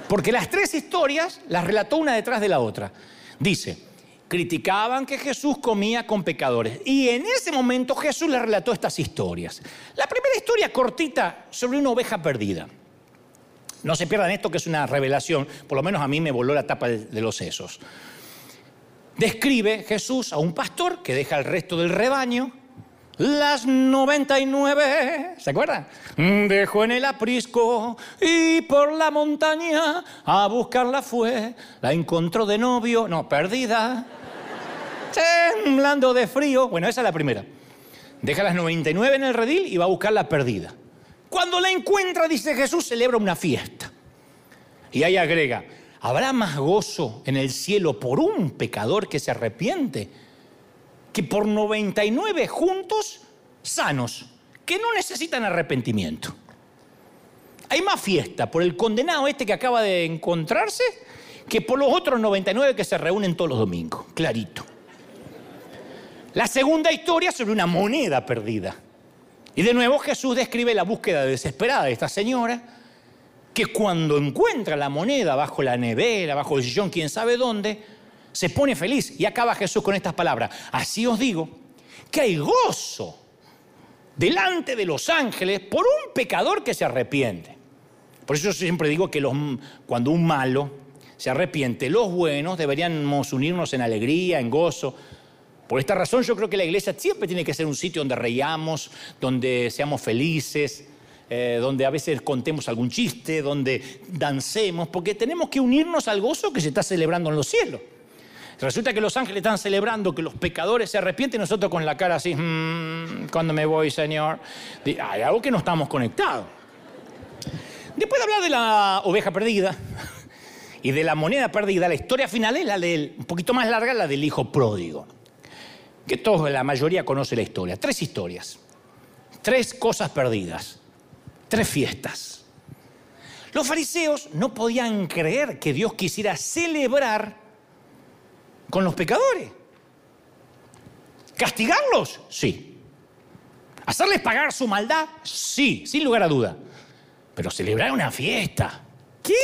Porque las tres historias las relató una detrás de la otra. Dice, criticaban que Jesús comía con pecadores. Y en ese momento Jesús les relató estas historias. La primera historia cortita sobre una oveja perdida. No se pierdan esto que es una revelación, por lo menos a mí me voló la tapa de los sesos. Describe Jesús a un pastor que deja el resto del rebaño las 99, ¿se acuerdan? Dejó en el aprisco y por la montaña a buscarla fue. La encontró de novio, no, perdida, temblando de frío. Bueno, esa es la primera. Deja las 99 en el redil y va a buscar la perdida. Cuando la encuentra, dice Jesús, celebra una fiesta. Y ahí agrega, ¿habrá más gozo en el cielo por un pecador que se arrepiente? Que por 99 juntos sanos, que no necesitan arrepentimiento. Hay más fiesta por el condenado este que acaba de encontrarse que por los otros 99 que se reúnen todos los domingos, clarito. La segunda historia sobre una moneda perdida. Y de nuevo Jesús describe la búsqueda desesperada de esta señora, que cuando encuentra la moneda bajo la nevera, bajo el sillón, quién sabe dónde, se pone feliz. Y acaba Jesús con estas palabras. Así os digo que hay gozo delante de los ángeles por un pecador que se arrepiente. Por eso yo siempre digo que cuando un malo se arrepiente, los buenos deberíamos unirnos en alegría, en gozo. Por esta razón yo creo que la iglesia siempre tiene que ser un sitio donde reíamos, donde seamos felices, eh, donde a veces contemos algún chiste, donde dancemos, porque tenemos que unirnos al gozo que se está celebrando en los cielos. Resulta que los ángeles están celebrando que los pecadores se arrepienten y nosotros con la cara así, mm, cuando me voy, Señor? Hay algo que no estamos conectados. Después de hablar de la oveja perdida [laughs] y de la moneda perdida, la historia final es la del, un poquito más larga, la del hijo pródigo. Que todos, la mayoría conoce la historia. Tres historias. Tres cosas perdidas. Tres fiestas. Los fariseos no podían creer que Dios quisiera celebrar con los pecadores. ¿Castigarlos? Sí. ¿Hacerles pagar su maldad? Sí, sin lugar a duda. Pero celebrar una fiesta. ¿Qué?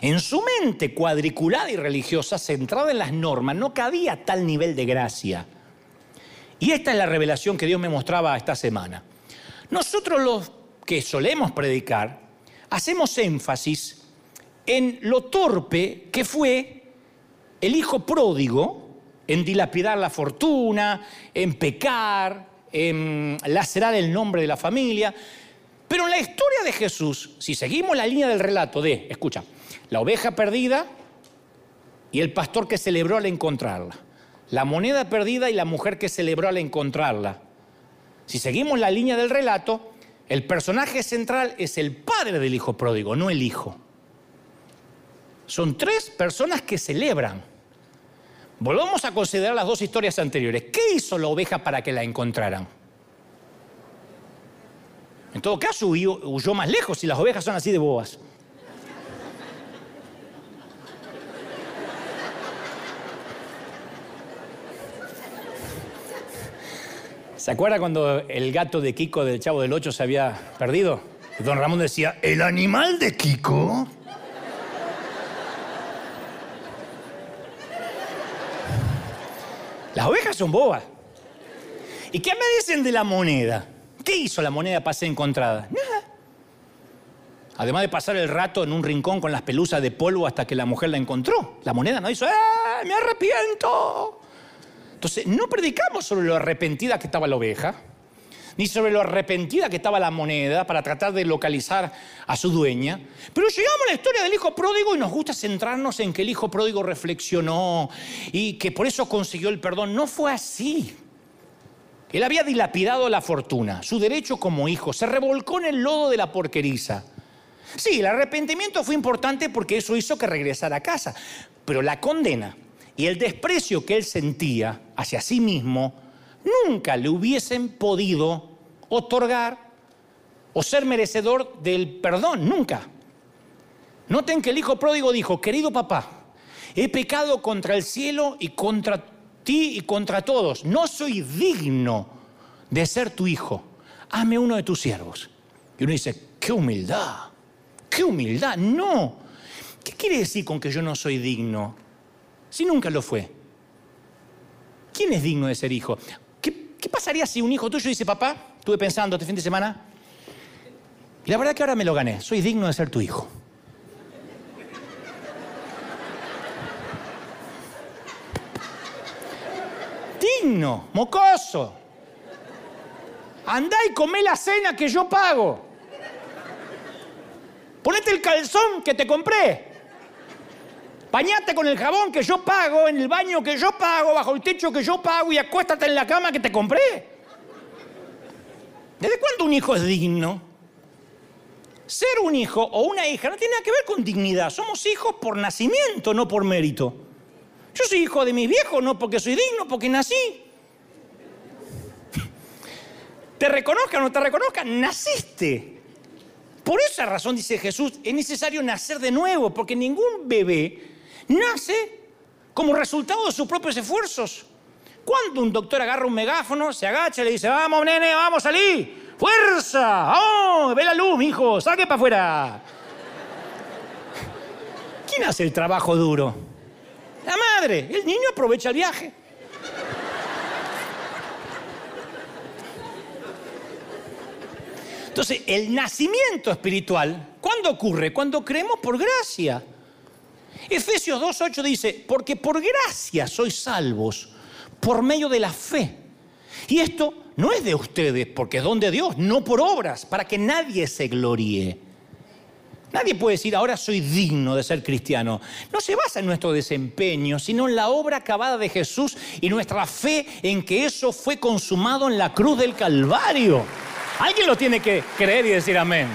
En su mente cuadriculada y religiosa, centrada en las normas, no cabía tal nivel de gracia. Y esta es la revelación que Dios me mostraba esta semana. Nosotros los que solemos predicar, hacemos énfasis en lo torpe que fue el hijo pródigo en dilapidar la fortuna, en pecar, en lacerar el nombre de la familia. Pero en la historia de Jesús, si seguimos la línea del relato de, escucha, la oveja perdida y el pastor que celebró al encontrarla, la moneda perdida y la mujer que celebró al encontrarla, si seguimos la línea del relato, el personaje central es el padre del hijo pródigo, no el hijo. Son tres personas que celebran. Volvamos a considerar las dos historias anteriores. ¿Qué hizo la oveja para que la encontraran? En todo caso, huyó, más lejos y las ovejas son así de bobas. ¿Se acuerda cuando el gato de Kiko del Chavo del Ocho se había perdido? don Ramón decía, ¿el animal de Kiko? Las ovejas son bobas. ¿Y qué me dicen de la moneda? ¿Qué hizo la moneda para ser encontrada? Nada. Además de pasar el rato en un rincón con las pelusas de polvo hasta que la mujer la encontró. La moneda no hizo, ¡eh! ¡Me arrepiento! Entonces, no predicamos sobre lo arrepentida que estaba la oveja ni sobre lo arrepentida que estaba la moneda para tratar de localizar a su dueña. Pero llegamos a la historia del hijo pródigo y nos gusta centrarnos en que el hijo pródigo reflexionó y que por eso consiguió el perdón. No fue así. Él había dilapidado la fortuna, su derecho como hijo, se revolcó en el lodo de la porqueriza. Sí, el arrepentimiento fue importante porque eso hizo que regresara a casa, pero la condena y el desprecio que él sentía hacia sí mismo nunca le hubiesen podido otorgar o ser merecedor del perdón, nunca. Noten que el hijo pródigo dijo, querido papá, he pecado contra el cielo y contra ti y contra todos. No soy digno de ser tu hijo. Hazme uno de tus siervos. Y uno dice, qué humildad, qué humildad. No. ¿Qué quiere decir con que yo no soy digno? Si nunca lo fue. ¿Quién es digno de ser hijo? ¿Qué pasaría si un hijo tuyo dice, papá, estuve pensando este fin de semana, y la verdad que ahora me lo gané, soy digno de ser tu hijo? digno, mocoso. Andá y comé la cena que yo pago. Ponete el calzón que te compré. Bañate con el jabón que yo pago, en el baño que yo pago, bajo el techo que yo pago y acuéstate en la cama que te compré. ¿Desde cuándo un hijo es digno? Ser un hijo o una hija no tiene nada que ver con dignidad. Somos hijos por nacimiento, no por mérito. Yo soy hijo de mis viejos, no porque soy digno, porque nací. Te reconozcan o no te reconozcan, naciste. Por esa razón, dice Jesús, es necesario nacer de nuevo, porque ningún bebé nace como resultado de sus propios esfuerzos. Cuando un doctor agarra un megáfono, se agacha y le dice, vamos, nene, vamos, a salir. ¡Fuerza! ¡Vamos! ¡Ve la luz, hijo! ¡Saque para afuera! ¿Quién hace el trabajo duro? La madre. El niño aprovecha el viaje. Entonces, el nacimiento espiritual, ¿cuándo ocurre? Cuando creemos por gracia. Efesios 2.8 dice, porque por gracia sois salvos por medio de la fe. Y esto no es de ustedes, porque es don de Dios, no por obras, para que nadie se gloríe. Nadie puede decir, ahora soy digno de ser cristiano. No se basa en nuestro desempeño, sino en la obra acabada de Jesús y nuestra fe en que eso fue consumado en la cruz del Calvario. Alguien lo tiene que creer y decir amén.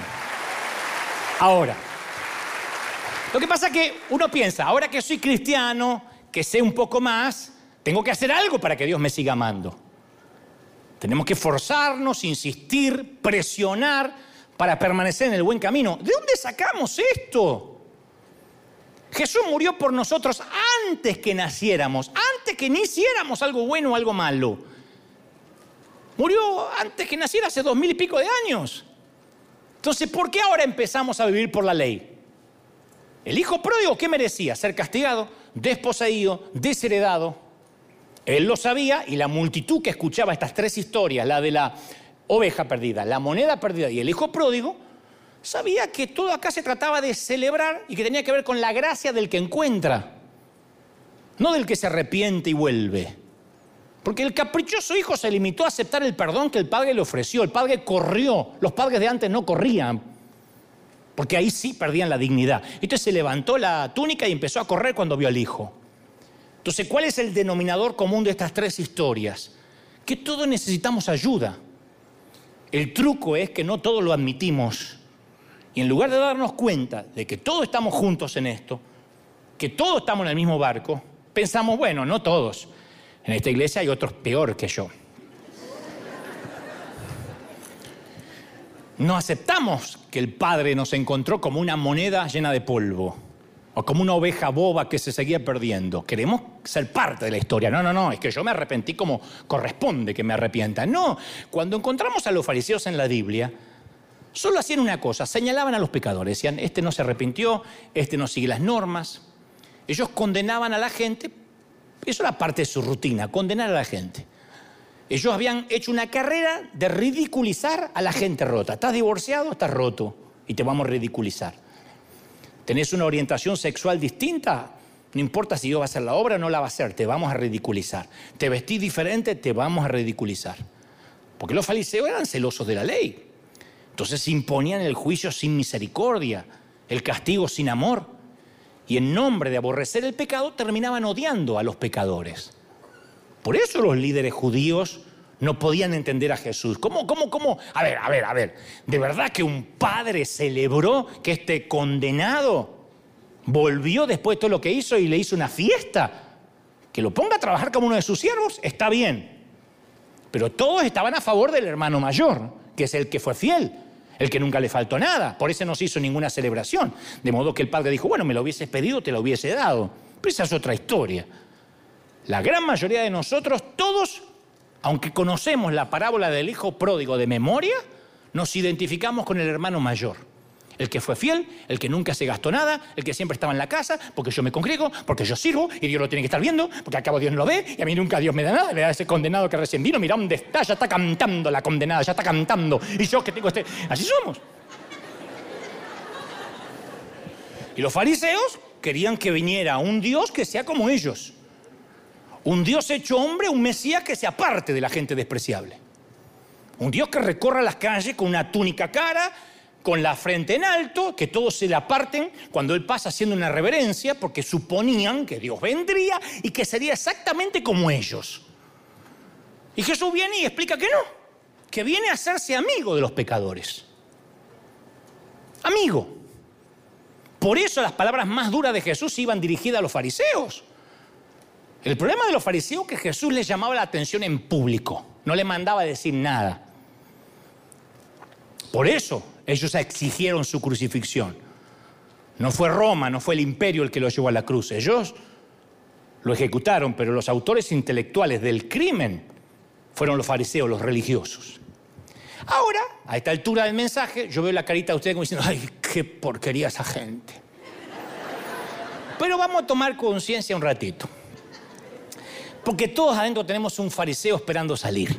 Ahora, lo que pasa es que uno piensa, ahora que soy cristiano, que sé un poco más, tengo que hacer algo para que Dios me siga amando. Tenemos que forzarnos, insistir, presionar para permanecer en el buen camino. ¿De dónde sacamos esto? Jesús murió por nosotros antes que naciéramos, antes que ni hiciéramos algo bueno o algo malo. Murió antes que naciera, hace dos mil y pico de años. Entonces, ¿por qué ahora empezamos a vivir por la ley? El hijo pródigo, ¿qué merecía? Ser castigado, desposeído, desheredado. Él lo sabía y la multitud que escuchaba estas tres historias, la de la oveja perdida, la moneda perdida y el hijo pródigo, sabía que todo acá se trataba de celebrar y que tenía que ver con la gracia del que encuentra, no del que se arrepiente y vuelve. Porque el caprichoso hijo se limitó a aceptar el perdón que el padre le ofreció. El padre corrió. Los padres de antes no corrían. Porque ahí sí perdían la dignidad. Entonces se levantó la túnica y empezó a correr cuando vio al hijo. Entonces, ¿cuál es el denominador común de estas tres historias? Que todos necesitamos ayuda. El truco es que no todos lo admitimos. Y en lugar de darnos cuenta de que todos estamos juntos en esto, que todos estamos en el mismo barco, pensamos, bueno, no todos. En esta iglesia hay otros peor que yo. No aceptamos que el Padre nos encontró como una moneda llena de polvo o como una oveja boba que se seguía perdiendo. Queremos ser parte de la historia. No, no, no, es que yo me arrepentí como corresponde que me arrepienta. No, cuando encontramos a los fariseos en la Biblia, solo hacían una cosa, señalaban a los pecadores, decían, este no se arrepintió, este no sigue las normas. Ellos condenaban a la gente, eso era parte de su rutina, condenar a la gente. Ellos habían hecho una carrera de ridiculizar a la gente rota. Estás divorciado, estás roto y te vamos a ridiculizar tenés una orientación sexual distinta, no importa si Dios va a hacer la obra o no la va a hacer, te vamos a ridiculizar. Te vestís diferente, te vamos a ridiculizar. Porque los fariseos eran celosos de la ley. Entonces imponían el juicio sin misericordia, el castigo sin amor. Y en nombre de aborrecer el pecado terminaban odiando a los pecadores. Por eso los líderes judíos no podían entender a Jesús. ¿Cómo, cómo, cómo? A ver, a ver, a ver. ¿De verdad que un padre celebró que este condenado volvió después de todo lo que hizo y le hizo una fiesta? Que lo ponga a trabajar como uno de sus siervos, está bien. Pero todos estaban a favor del hermano mayor, que es el que fue fiel, el que nunca le faltó nada. Por eso no se hizo ninguna celebración. De modo que el padre dijo, bueno, me lo hubieses pedido, te lo hubiese dado. Pero esa es otra historia. La gran mayoría de nosotros, todos aunque conocemos la parábola del hijo pródigo de memoria, nos identificamos con el hermano mayor. El que fue fiel, el que nunca se gastó nada, el que siempre estaba en la casa, porque yo me congrego, porque yo sirvo y Dios lo tiene que estar viendo, porque al cabo Dios no lo ve y a mí nunca Dios me da nada, le da ese condenado que recién vino, mira dónde está, ya está cantando la condenada, ya está cantando. Y yo que tengo este... Así somos. Y los fariseos querían que viniera un Dios que sea como ellos. Un Dios hecho hombre, un Mesías que se aparte de la gente despreciable. Un Dios que recorra las calles con una túnica cara, con la frente en alto, que todos se le aparten cuando Él pasa haciendo una reverencia, porque suponían que Dios vendría y que sería exactamente como ellos. Y Jesús viene y explica que no, que viene a hacerse amigo de los pecadores. Amigo. Por eso las palabras más duras de Jesús iban dirigidas a los fariseos. El problema de los fariseos es que Jesús les llamaba la atención en público, no le mandaba decir nada. Por eso ellos exigieron su crucifixión. No fue Roma, no fue el imperio el que lo llevó a la cruz. Ellos lo ejecutaron, pero los autores intelectuales del crimen fueron los fariseos, los religiosos. Ahora, a esta altura del mensaje, yo veo la carita de ustedes como diciendo, ay, qué porquería esa gente. Pero vamos a tomar conciencia un ratito. Porque todos adentro tenemos un fariseo esperando salir.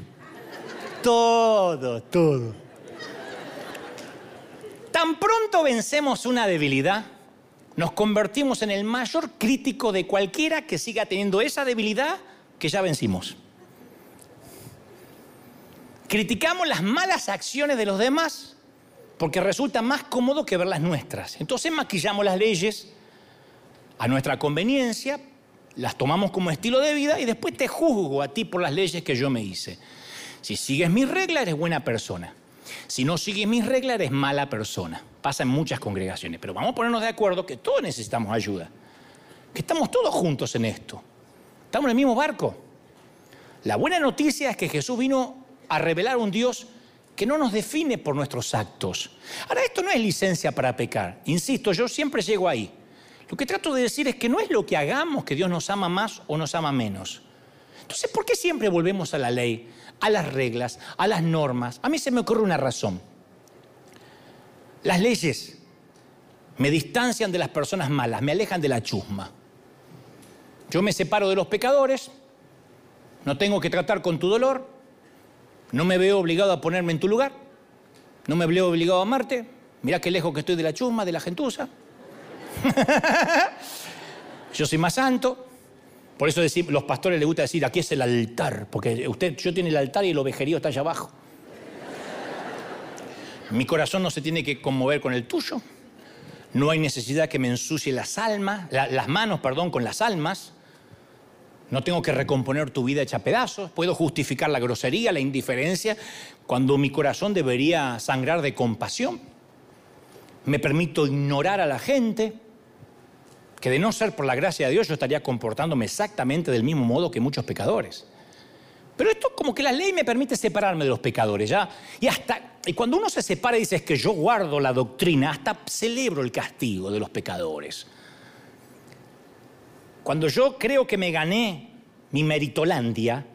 Todo, todo. Tan pronto vencemos una debilidad, nos convertimos en el mayor crítico de cualquiera que siga teniendo esa debilidad que ya vencimos. Criticamos las malas acciones de los demás porque resulta más cómodo que ver las nuestras. Entonces maquillamos las leyes a nuestra conveniencia, las tomamos como estilo de vida y después te juzgo a ti por las leyes que yo me hice. Si sigues mis reglas, eres buena persona. Si no sigues mis reglas, eres mala persona. Pasa en muchas congregaciones, pero vamos a ponernos de acuerdo que todos necesitamos ayuda. Que estamos todos juntos en esto. Estamos en el mismo barco. La buena noticia es que Jesús vino a revelar un Dios que no nos define por nuestros actos. Ahora, esto no es licencia para pecar. Insisto, yo siempre llego ahí. Lo que trato de decir es que no es lo que hagamos que Dios nos ama más o nos ama menos. Entonces, ¿por qué siempre volvemos a la ley? a las reglas, a las normas. A mí se me ocurre una razón. Las leyes me distancian de las personas malas, me alejan de la chusma. Yo me separo de los pecadores, no tengo que tratar con tu dolor, no me veo obligado a ponerme en tu lugar, no me veo obligado a amarte, mirá qué lejos que estoy de la chusma, de la gentuza. [laughs] Yo soy más santo, por eso decir, los pastores les gusta decir, aquí es el altar, porque usted, yo tiene el altar y el ovejerío está allá abajo. Mi corazón no se tiene que conmover con el tuyo. No hay necesidad que me ensucie las almas, las manos, perdón, con las almas. No tengo que recomponer tu vida hecha pedazos. Puedo justificar la grosería, la indiferencia, cuando mi corazón debería sangrar de compasión. Me permito ignorar a la gente que de no ser por la gracia de Dios yo estaría comportándome exactamente del mismo modo que muchos pecadores. Pero esto como que la ley me permite separarme de los pecadores, ¿ya? Y hasta y cuando uno se separa y dice que yo guardo la doctrina, hasta celebro el castigo de los pecadores. Cuando yo creo que me gané mi meritolandia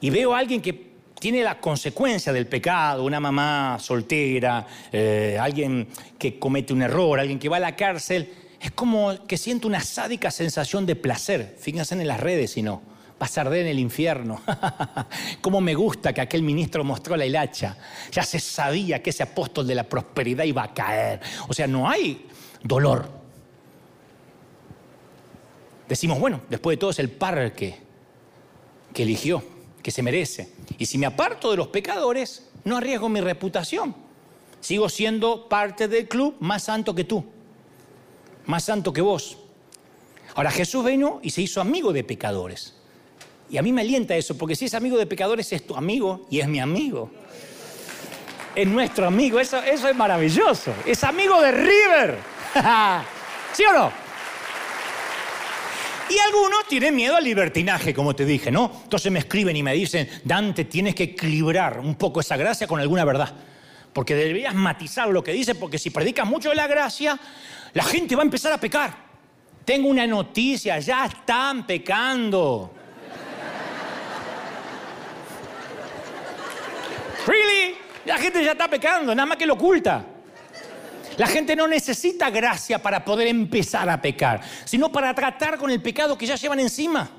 y veo a alguien que tiene la consecuencia del pecado, una mamá soltera, eh, alguien que comete un error, alguien que va a la cárcel, es como que siento una sádica sensación de placer. Fíjense en las redes, si no. Pasar en el infierno. [laughs] Cómo me gusta que aquel ministro mostró la hilacha. Ya se sabía que ese apóstol de la prosperidad iba a caer. O sea, no hay dolor. Decimos, bueno, después de todo es el par que, que eligió, que se merece. Y si me aparto de los pecadores, no arriesgo mi reputación. Sigo siendo parte del club más santo que tú más santo que vos. Ahora Jesús vino y se hizo amigo de pecadores. Y a mí me alienta eso, porque si es amigo de pecadores es tu amigo y es mi amigo. Es nuestro amigo, eso, eso es maravilloso. Es amigo de River. [laughs] ¿Sí o no? Y algunos tienen miedo al libertinaje, como te dije, ¿no? Entonces me escriben y me dicen, Dante, tienes que equilibrar un poco esa gracia con alguna verdad. Porque deberías matizar lo que dice, porque si predicas mucho de la gracia, la gente va a empezar a pecar. Tengo una noticia, ya están pecando. ¿Really? La gente ya está pecando, nada más que lo oculta. La gente no necesita gracia para poder empezar a pecar, sino para tratar con el pecado que ya llevan encima.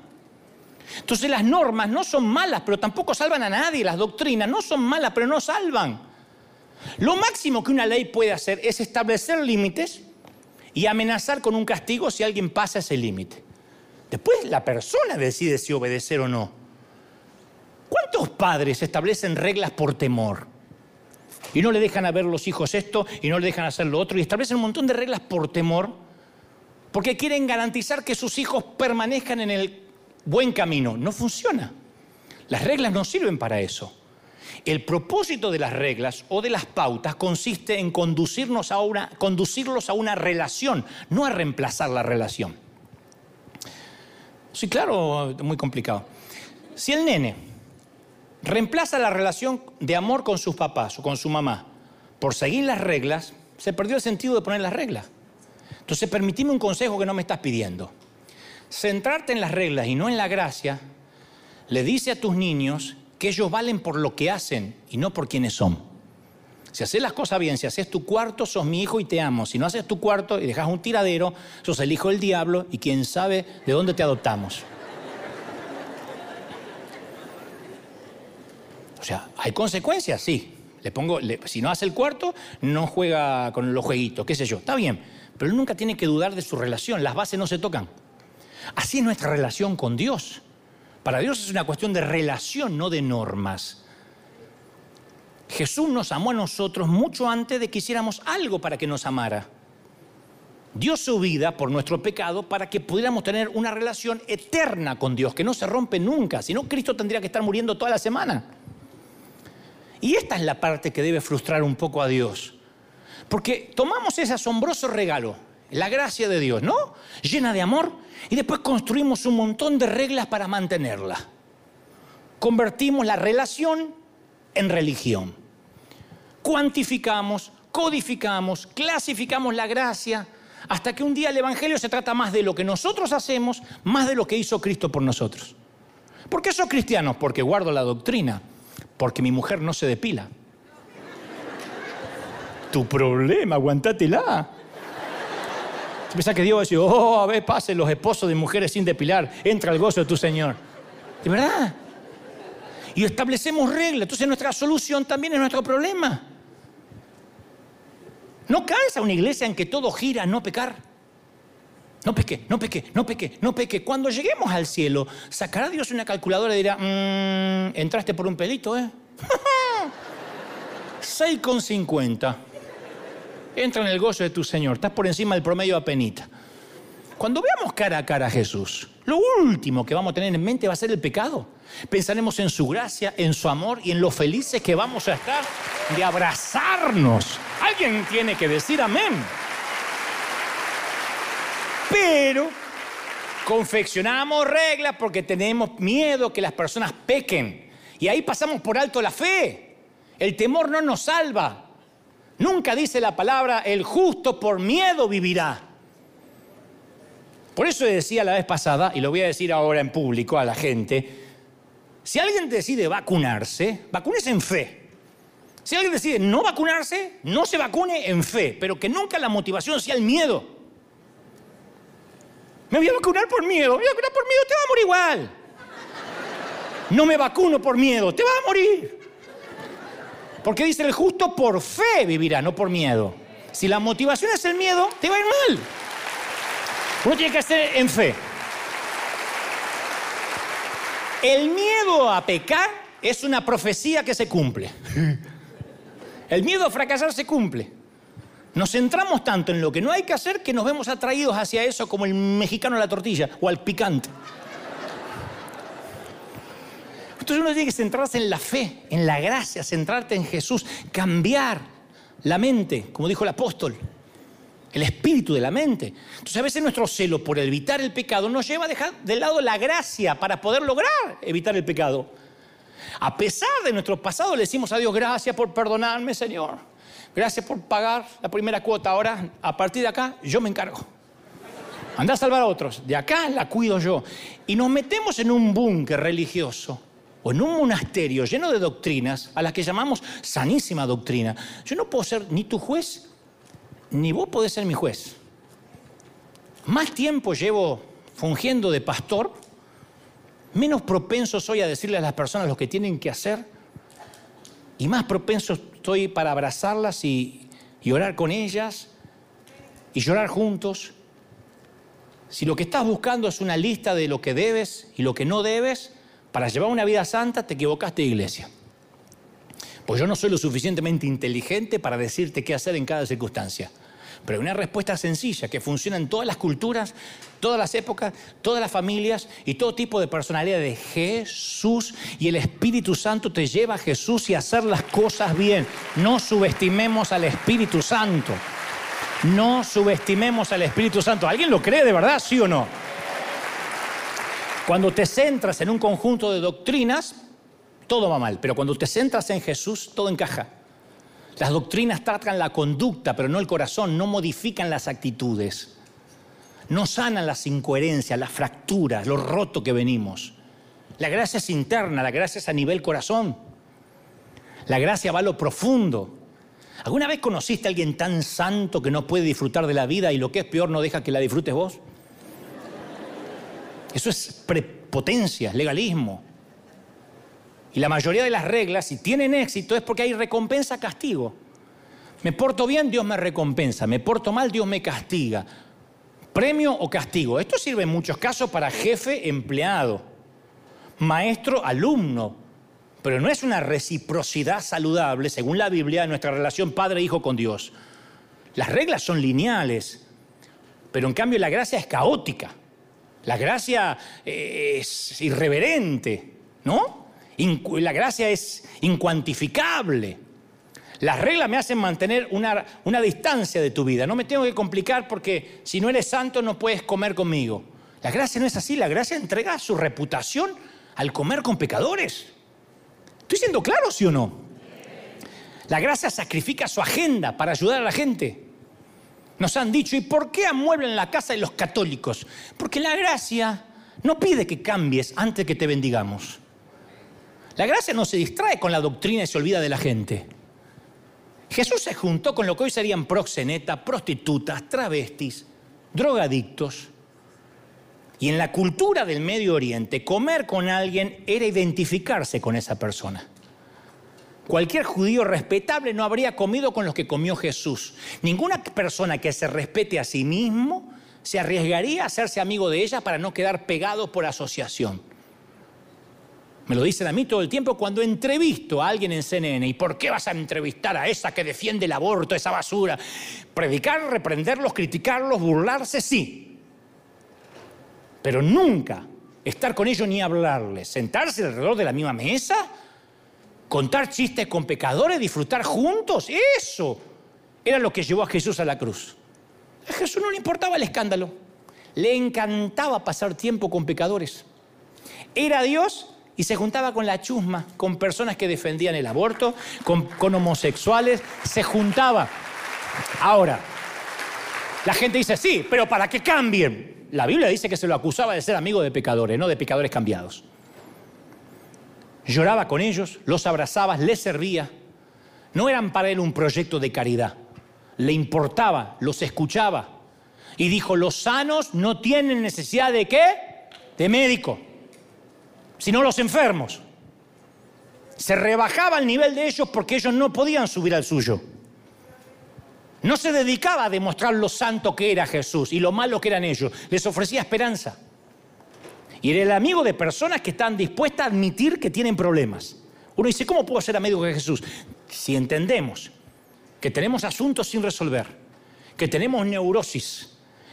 Entonces las normas no son malas, pero tampoco salvan a nadie. Las doctrinas no son malas, pero no salvan. Lo máximo que una ley puede hacer es establecer límites y amenazar con un castigo si alguien pasa ese límite. Después la persona decide si obedecer o no. ¿Cuántos padres establecen reglas por temor? Y no le dejan a ver los hijos esto y no le dejan hacer lo otro y establecen un montón de reglas por temor porque quieren garantizar que sus hijos permanezcan en el buen camino. No funciona. Las reglas no sirven para eso. El propósito de las reglas o de las pautas consiste en conducirnos a una, conducirlos a una relación, no a reemplazar la relación. Sí, claro, muy complicado. Si el nene reemplaza la relación de amor con sus papás o con su mamá por seguir las reglas, se perdió el sentido de poner las reglas. Entonces, permitime un consejo que no me estás pidiendo. centrarte en las reglas y no en la gracia, le dice a tus niños que ellos valen por lo que hacen y no por quienes son. Si haces las cosas bien, si haces tu cuarto, sos mi hijo y te amo. Si no haces tu cuarto y dejas un tiradero, sos el hijo del diablo y quién sabe de dónde te adoptamos. O sea, ¿hay consecuencias? Sí. Le pongo, si no hace el cuarto, no juega con los jueguitos, qué sé yo. Está bien. Pero él nunca tiene que dudar de su relación. Las bases no se tocan. Así es nuestra relación con Dios. Para Dios es una cuestión de relación, no de normas. Jesús nos amó a nosotros mucho antes de que hiciéramos algo para que nos amara. Dio su vida por nuestro pecado para que pudiéramos tener una relación eterna con Dios, que no se rompe nunca, si no Cristo tendría que estar muriendo toda la semana. Y esta es la parte que debe frustrar un poco a Dios. Porque tomamos ese asombroso regalo, la gracia de Dios, ¿no? Llena de amor, y después construimos un montón de reglas para mantenerla. Convertimos la relación en religión. Cuantificamos, codificamos, clasificamos la gracia, hasta que un día el Evangelio se trata más de lo que nosotros hacemos, más de lo que hizo Cristo por nosotros. ¿Por qué sos cristianos? Porque guardo la doctrina, porque mi mujer no se depila. Tu problema, aguantátela. Piensa que Dios va a decir, oh, a ver, pasen los esposos de mujeres sin depilar, entra el gozo de tu Señor. ¿De verdad? Y establecemos reglas. Entonces nuestra solución también es nuestro problema. ¿No cansa una iglesia en que todo gira no pecar? No peque, no peque, no peque, no peque. Cuando lleguemos al cielo, sacará Dios una calculadora y dirá, mmm, entraste por un pelito, ¿eh? [laughs] 6,50 entra en el gozo de tu Señor. Estás por encima del promedio a penita. Cuando veamos cara a cara a Jesús, lo último que vamos a tener en mente va a ser el pecado. Pensaremos en su gracia, en su amor y en lo felices que vamos a estar de abrazarnos. Alguien tiene que decir amén. Pero confeccionamos reglas porque tenemos miedo que las personas pequen. Y ahí pasamos por alto la fe. El temor no nos salva. Nunca dice la palabra, el justo por miedo vivirá. Por eso decía la vez pasada, y lo voy a decir ahora en público a la gente, si alguien decide vacunarse, vacúnese en fe. Si alguien decide no vacunarse, no se vacune en fe, pero que nunca la motivación sea el miedo. Me voy a vacunar por miedo, me voy a vacunar por miedo, te va a morir igual. No me vacuno por miedo, te vas a morir. Porque dice el justo por fe vivirá, no por miedo. Si la motivación es el miedo, te va a ir mal. Uno tiene que hacer en fe. El miedo a pecar es una profecía que se cumple. El miedo a fracasar se cumple. Nos centramos tanto en lo que no hay que hacer que nos vemos atraídos hacia eso como el mexicano a la tortilla o al picante. Entonces uno tiene que centrarse en la fe, en la gracia, centrarte en Jesús, cambiar la mente, como dijo el apóstol, el espíritu de la mente. Entonces a veces nuestro celo por evitar el pecado nos lleva a dejar de lado la gracia para poder lograr evitar el pecado. A pesar de nuestro pasado le decimos a Dios, gracias por perdonarme, Señor. Gracias por pagar la primera cuota. Ahora, a partir de acá, yo me encargo. Anda a salvar a otros. De acá la cuido yo. Y nos metemos en un búnker religioso o en un monasterio lleno de doctrinas, a las que llamamos sanísima doctrina, yo no puedo ser ni tu juez, ni vos podés ser mi juez. Más tiempo llevo fungiendo de pastor, menos propenso soy a decirle a las personas lo que tienen que hacer, y más propenso estoy para abrazarlas y, y orar con ellas, y llorar juntos. Si lo que estás buscando es una lista de lo que debes y lo que no debes, para llevar una vida santa te equivocaste, iglesia. Pues yo no soy lo suficientemente inteligente para decirte qué hacer en cada circunstancia. Pero hay una respuesta sencilla que funciona en todas las culturas, todas las épocas, todas las familias y todo tipo de personalidad de Jesús. Y el Espíritu Santo te lleva a Jesús y a hacer las cosas bien. No subestimemos al Espíritu Santo. No subestimemos al Espíritu Santo. ¿Alguien lo cree de verdad, sí o no? Cuando te centras en un conjunto de doctrinas, todo va mal, pero cuando te centras en Jesús, todo encaja. Las doctrinas tratan la conducta, pero no el corazón, no modifican las actitudes. nos sanan las incoherencias, las fracturas, lo roto que venimos. La gracia es interna, la gracia es a nivel corazón. La gracia va a lo profundo. ¿Alguna vez conociste a alguien tan santo que no puede disfrutar de la vida y lo que es peor no deja que la disfrutes vos? Eso es prepotencia, legalismo. Y la mayoría de las reglas, si tienen éxito, es porque hay recompensa, castigo. Me porto bien, Dios me recompensa. Me porto mal, Dios me castiga. Premio o castigo. Esto sirve en muchos casos para jefe, empleado, maestro, alumno. Pero no es una reciprocidad saludable, según la Biblia, en nuestra relación padre-hijo con Dios. Las reglas son lineales, pero en cambio la gracia es caótica. La gracia es irreverente, ¿no? La gracia es incuantificable. Las reglas me hacen mantener una, una, distancia de tu vida. No me tengo que complicar porque si no eres santo no puedes comer conmigo. La gracia no es así. La gracia entrega su reputación al comer con pecadores. ¿Estoy siendo claro, sí o no? La gracia sacrifica su agenda para ayudar a la gente. Nos han dicho, ¿y por qué amueblan la casa de los católicos? Porque la gracia no pide que cambies antes que te bendigamos. La gracia no se distrae con la doctrina y se olvida de la gente. Jesús se juntó con lo que hoy serían proxenetas, prostitutas, travestis, drogadictos. Y en la cultura del Medio Oriente, comer con alguien era identificarse con esa persona. Cualquier judío respetable no habría comido con los que comió Jesús. Ninguna persona que se respete a sí mismo se arriesgaría a hacerse amigo de ella para no quedar pegado por asociación. Me lo dicen a mí todo el tiempo cuando entrevisto a alguien en CNN. ¿Y por qué vas a entrevistar a esa que defiende el aborto, esa basura? Predicar, reprenderlos, criticarlos, burlarse, sí. Pero nunca estar con ellos ni hablarles. Sentarse alrededor de la misma mesa contar chistes con pecadores, disfrutar juntos, eso era lo que llevó a Jesús a la cruz. A Jesús no le importaba el escándalo, le encantaba pasar tiempo con pecadores. Era Dios y se juntaba con la chusma, con personas que defendían el aborto, con, homosexuales, se juntaba. Ahora, la gente dice, sí, pero para que cambien. La Biblia dice que se lo acusaba de ser amigo de pecadores, no de pecadores cambiados lloraba con ellos, los abrazaba, les servía. No eran para él un proyecto de caridad, le importaba, los escuchaba. Y dijo, los sanos no tienen necesidad de qué? De médico, sino los enfermos. Se rebajaba el nivel de ellos porque ellos no podían subir al suyo. No se dedicaba a demostrar lo santo que era Jesús y lo malo que eran ellos. Les ofrecía esperanza. Y era el amigo de personas que están dispuestas a admitir que tienen problemas. Uno dice, ¿cómo puedo ser amigo de Jesús? Si entendemos que tenemos asuntos sin resolver, que tenemos neurosis,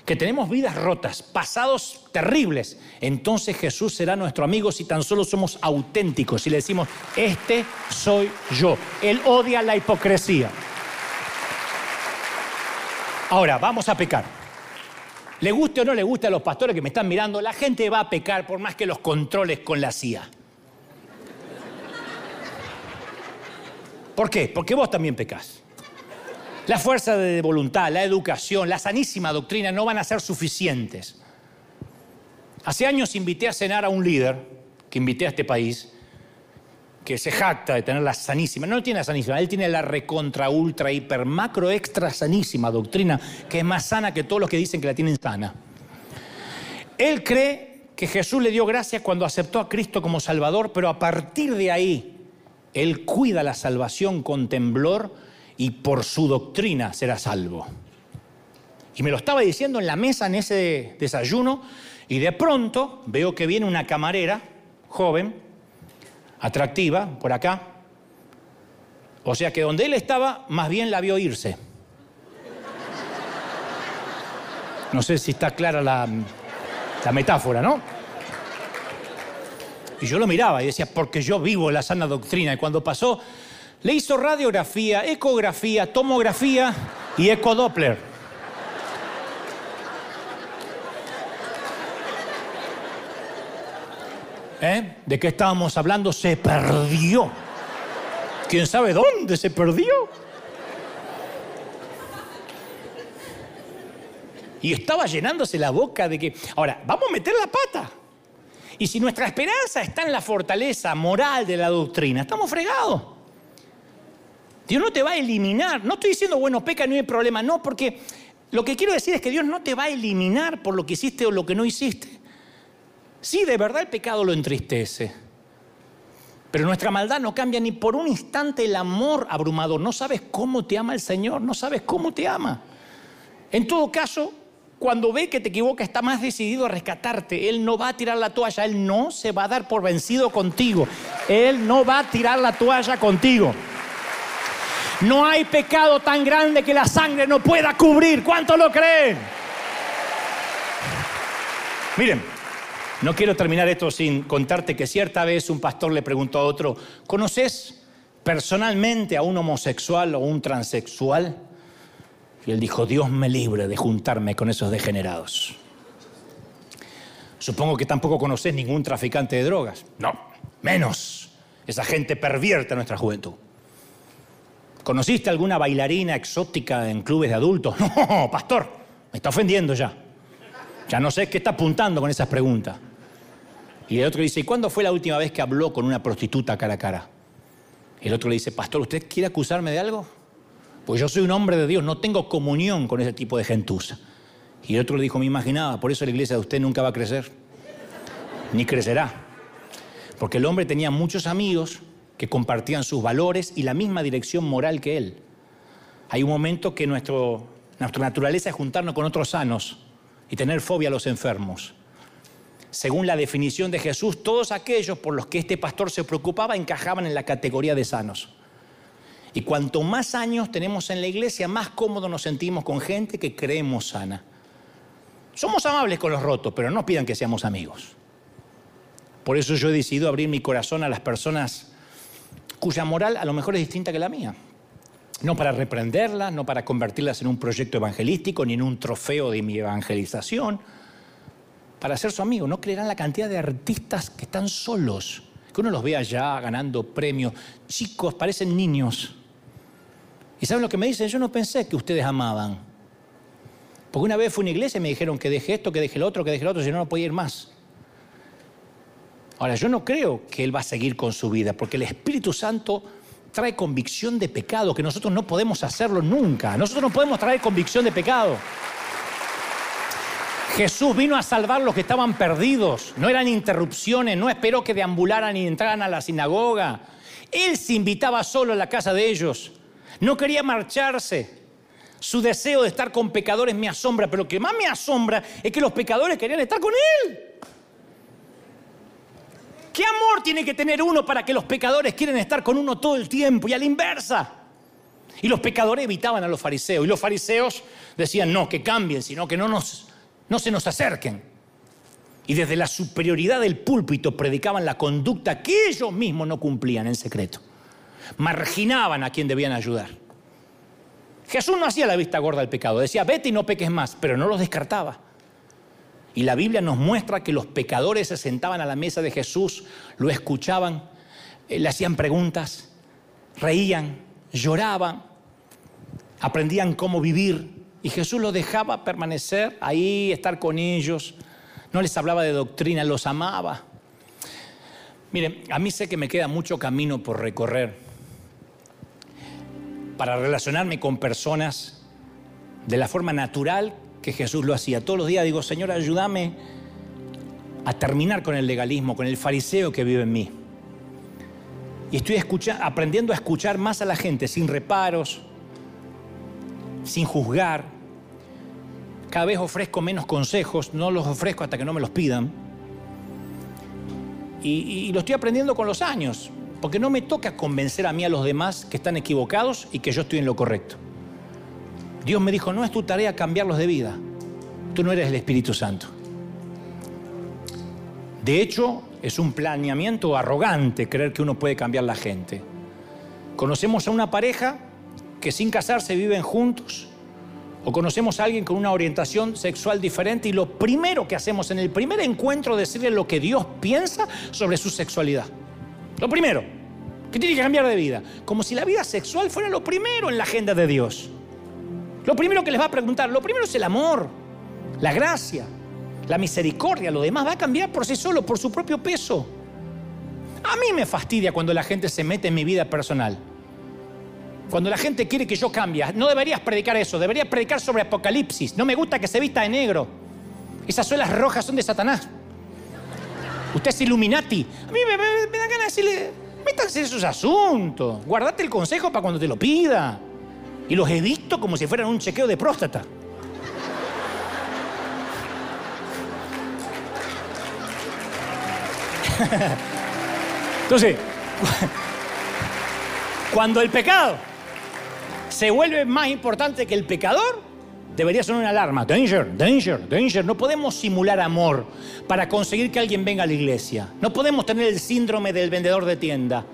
que tenemos vidas rotas, pasados terribles, entonces Jesús será nuestro amigo si tan solo somos auténticos y le decimos, este soy yo. Él odia la hipocresía. Ahora, vamos a pecar. Le guste o no le guste a los pastores que me están mirando, la gente va a pecar por más que los controles con la CIA. ¿Por qué? Porque vos también pecás. La fuerza de voluntad, la educación, la sanísima doctrina no van a ser suficientes. Hace años invité a cenar a un líder que invité a este país que se jacta de tener la sanísima, no tiene la sanísima, él tiene la recontra, ultra, hiper, macro, extra sanísima doctrina, que es más sana que todos los que dicen que la tienen sana. Él cree que Jesús le dio gracias cuando aceptó a Cristo como Salvador, pero a partir de ahí, él cuida la salvación con temblor y por su doctrina será salvo. Y me lo estaba diciendo en la mesa en ese desayuno, y de pronto veo que viene una camarera joven, atractiva, por acá. O sea que donde él estaba, más bien la vio irse. No sé si está clara la, metáfora, ¿no? Y yo lo miraba y decía, porque yo vivo la sana doctrina. Y cuando pasó, le hizo radiografía, ecografía, tomografía y ecodoppler. ¿Eh? ¿De qué estábamos hablando? Se perdió. ¿Quién sabe dónde se perdió? Y estaba llenándose la boca de que, ahora, vamos a meter la pata. Y si nuestra esperanza está en la fortaleza moral de la doctrina, estamos fregados. Dios no te va a eliminar. No estoy diciendo, bueno, peca, no hay problema. No, porque lo que quiero decir es que Dios no te va a eliminar por lo que hiciste o lo que no hiciste. Sí, de verdad el pecado lo entristece. Pero nuestra maldad no cambia ni por un instante el amor abrumador. No sabes cómo te ama el Señor, no sabes cómo te ama. En todo caso, cuando ve que te equivocas, está más decidido a rescatarte. Él no va a tirar la toalla, Él no se va a dar por vencido contigo. Él no va a tirar la toalla contigo. No hay pecado tan grande que la sangre no pueda cubrir. ¿Cuántos lo creen? Miren, no quiero terminar esto sin contarte que cierta vez un pastor le preguntó a otro, ¿conoces personalmente a un homosexual o un transexual? Y él dijo, Dios me libre de juntarme con esos degenerados. Supongo que tampoco conoces ningún traficante de drogas. No, menos. Esa gente pervierte nuestra juventud. ¿Conociste alguna bailarina exótica en clubes de adultos? [laughs] No, pastor, me está ofendiendo ya. Ya no sé qué está apuntando con esas preguntas. Y el otro dice, ¿y cuándo fue la última vez que habló con una prostituta cara a cara? Y el otro le dice, pastor, ¿usted quiere acusarme de algo? Pues yo soy un hombre de Dios, no tengo comunión con ese tipo de gentuza. Y el otro le dijo, me imaginaba, por eso la iglesia de usted nunca va a crecer, ni crecerá. Porque el hombre tenía muchos amigos que compartían sus valores y la misma dirección moral que él. Hay un momento que nuestra naturaleza es juntarnos con otros sanos y tener fobia a los enfermos. Según la definición de Jesús, todos aquellos por los que este pastor se preocupaba encajaban en la categoría de sanos. Y cuanto más años tenemos en la iglesia, más cómodos nos sentimos con gente que creemos sana. Somos amables con los rotos, pero no pidan que seamos amigos. Por eso yo he decidido abrir mi corazón a las personas cuya moral a lo mejor es distinta que la mía. No para reprenderlas, no para convertirlas en un proyecto evangelístico, ni en un trofeo de mi evangelización, para ser su amigo. No creerán la cantidad de artistas que están solos, que uno los ve allá ganando premios. Chicos, parecen niños. ¿Y saben lo que me dicen? Yo no pensé que ustedes amaban. Porque una vez fui a una iglesia y me dijeron que deje esto, que deje el otro, que deje el otro, si no, no podía ir más. Ahora, yo no creo que Él va a seguir con su vida, porque el Espíritu Santo trae convicción de pecado, que nosotros no podemos hacerlo nunca. Nosotros no podemos traer convicción de pecado. Jesús vino a salvar los que estaban perdidos. No eran interrupciones, no esperó que deambularan y entraran a la sinagoga. Él se invitaba solo a la casa de ellos. No quería marcharse. Su deseo de estar con pecadores me asombra, pero lo que más me asombra es que los pecadores querían estar con Él. ¿Qué amor tiene que tener uno para que los pecadores quieran estar con uno todo el tiempo y a la inversa? Y los pecadores evitaban a los fariseos y los fariseos decían, no, que cambien, sino que no, nos, no se nos acerquen. Y desde la superioridad del púlpito predicaban la conducta que ellos mismos no cumplían en secreto. Marginaban a quien debían ayudar. Jesús no hacía la vista gorda al pecado, decía, vete y no peques más, pero no los descartaba. Y la Biblia nos muestra que los pecadores se sentaban a la mesa de Jesús, lo escuchaban, eh, le hacían preguntas, reían, lloraban, aprendían cómo vivir. Y Jesús los dejaba permanecer ahí, estar con ellos. No les hablaba de doctrina, los amaba. Miren, a mí sé que me queda mucho camino por recorrer para relacionarme con personas de la forma natural que Jesús lo hacía. Todos los días digo, Señor, ayúdame a terminar con el legalismo, con el fariseo que vive en mí. Y estoy aprendiendo a escuchar más a la gente sin reparos, sin juzgar. Cada vez ofrezco menos consejos, no los ofrezco hasta que no me los pidan. Y, lo estoy aprendiendo con los años, porque no me toca convencer a mí a los demás que están equivocados y que yo estoy en lo correcto. Dios me dijo, no es tu tarea cambiarlos de vida. Tú no eres el Espíritu Santo. De hecho, es un planeamiento arrogante creer que uno puede cambiar la gente. Conocemos a una pareja que sin casarse viven juntos. O conocemos a alguien con una orientación sexual diferente y lo primero que hacemos en el primer encuentro es decirle lo que Dios piensa sobre su sexualidad. Lo primero, que tiene que cambiar de vida. Como si la vida sexual fuera lo primero en la agenda de Dios. Lo primero que les va a preguntar, lo primero es el amor. la gracia, la misericordia, lo demás va a cambiar por sí solo, por su propio peso. A mí me fastidia cuando la gente se mete en mi vida personal. Cuando la gente quiere que yo cambie, no deberías predicar eso, deberías predicar sobre Apocalipsis. No me gusta que se vista de negro. Esas suelas rojas son de Satanás. Usted es Illuminati. A mí me, da ganas de decirle, métanse en sus asuntos. Guardate el consejo para cuando te lo pida. Y los he visto como si fueran un chequeo de próstata. [laughs] Entonces, [laughs] cuando el pecado se vuelve más importante que el pecador, debería sonar una alarma. Danger, danger, danger. No podemos simular amor para conseguir que alguien venga a la iglesia. No podemos tener el síndrome del vendedor de tienda.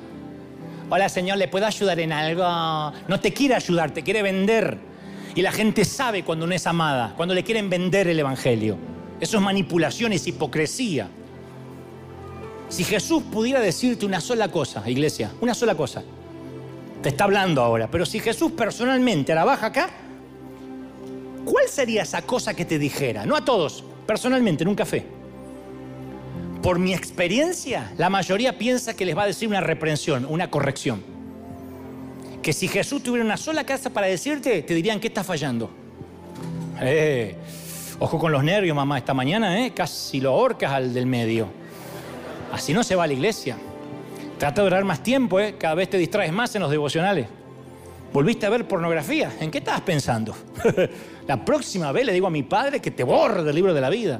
Hola, señor, ¿le puedo ayudar en algo? No te quiere ayudar, te quiere vender. Y la gente sabe cuando no es amada, cuando le quieren vender el evangelio. Eso es manipulación, es hipocresía. Si Jesús pudiera decirte una sola cosa, iglesia, una sola cosa, te está hablando ahora, pero si Jesús personalmente trabaja acá, ¿cuál sería esa cosa que te dijera? No a todos, personalmente, en un café. Por mi experiencia, la mayoría piensa que les va a decir una reprensión, una corrección. Que si Jesús tuviera una sola casa para decirte, te dirían que está fallando. Eh, ojo con los nervios, mamá, esta mañana, eh, casi lo ahorcas al del medio. Así no se va a la iglesia. Trata de durar más tiempo, ¿eh? cada vez te distraes más en los devocionales. ¿Volviste a ver pornografía? ¿En qué estabas pensando? [laughs] la próxima vez le digo a mi padre que te borre del libro de la vida.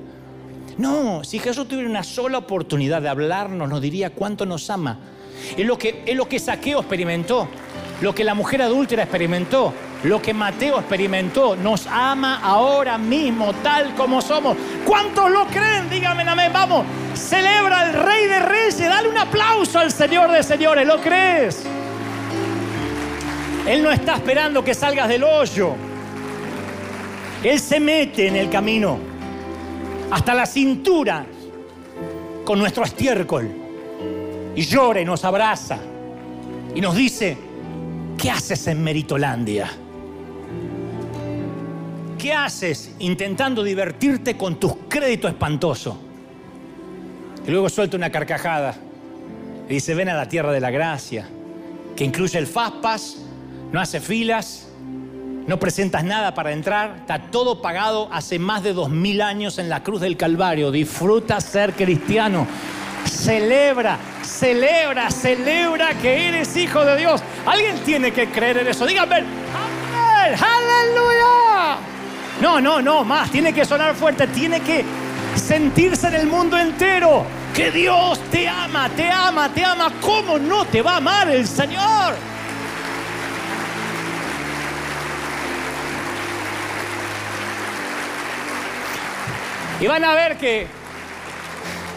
No, si Jesús tuviera una sola oportunidad de hablarnos, nos diría cuánto nos ama. Es lo que, es lo que Saqueo experimentó, lo que la mujer adúltera experimentó, lo que Mateo experimentó. Nos ama ahora mismo, tal como somos. ¿Cuántos lo creen? Díganme, amén. Vamos, celebra al Rey de Reyes, dale un aplauso al Señor de Señores. ¿Lo crees? Él no está esperando que salgas del hoyo. Él se mete en el camino hasta la cintura con nuestro estiércol y llora y nos abraza y nos dice, ¿qué haces en Meritolandia? ¿Qué haces intentando divertirte con tus créditos espantosos? Y luego suelta una carcajada y dice, ven a la tierra de la gracia, que incluye el FASPAS, no hace filas, no presentas nada para entrar, está todo pagado hace más de dos mil años en la cruz del Calvario. Disfruta ser cristiano. Celebra, celebra, celebra que eres hijo de Dios. Alguien tiene que creer en eso. Dígame, amén, aleluya. No, no, no, más. Tiene que sonar fuerte, tiene que sentirse en el mundo entero. Que Dios te ama, te ama, te ama. ¿Cómo no te va a amar el Señor? Y van a ver que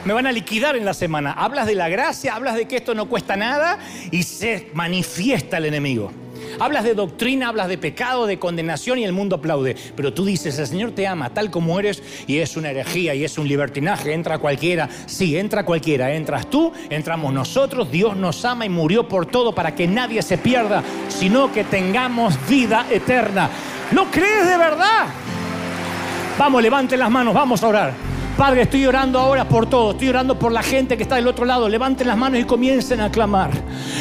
me van a liquidar en la semana. Hablas de la gracia, hablas de que esto no cuesta nada y se manifiesta el enemigo. Hablas de doctrina, hablas de pecado, de condenación y el mundo aplaude. Pero tú dices, el Señor te ama tal como eres y es una herejía y es un libertinaje. Entra cualquiera. Sí, entra cualquiera. Entras tú, entramos nosotros. Dios nos ama y murió por todo para que nadie se pierda, sino que tengamos vida eterna. ¿Lo crees de verdad? Vamos, levanten las manos, vamos a orar. Padre, estoy orando ahora por todo. Estoy orando por la gente que está del otro lado. Levanten las manos y comiencen a clamar.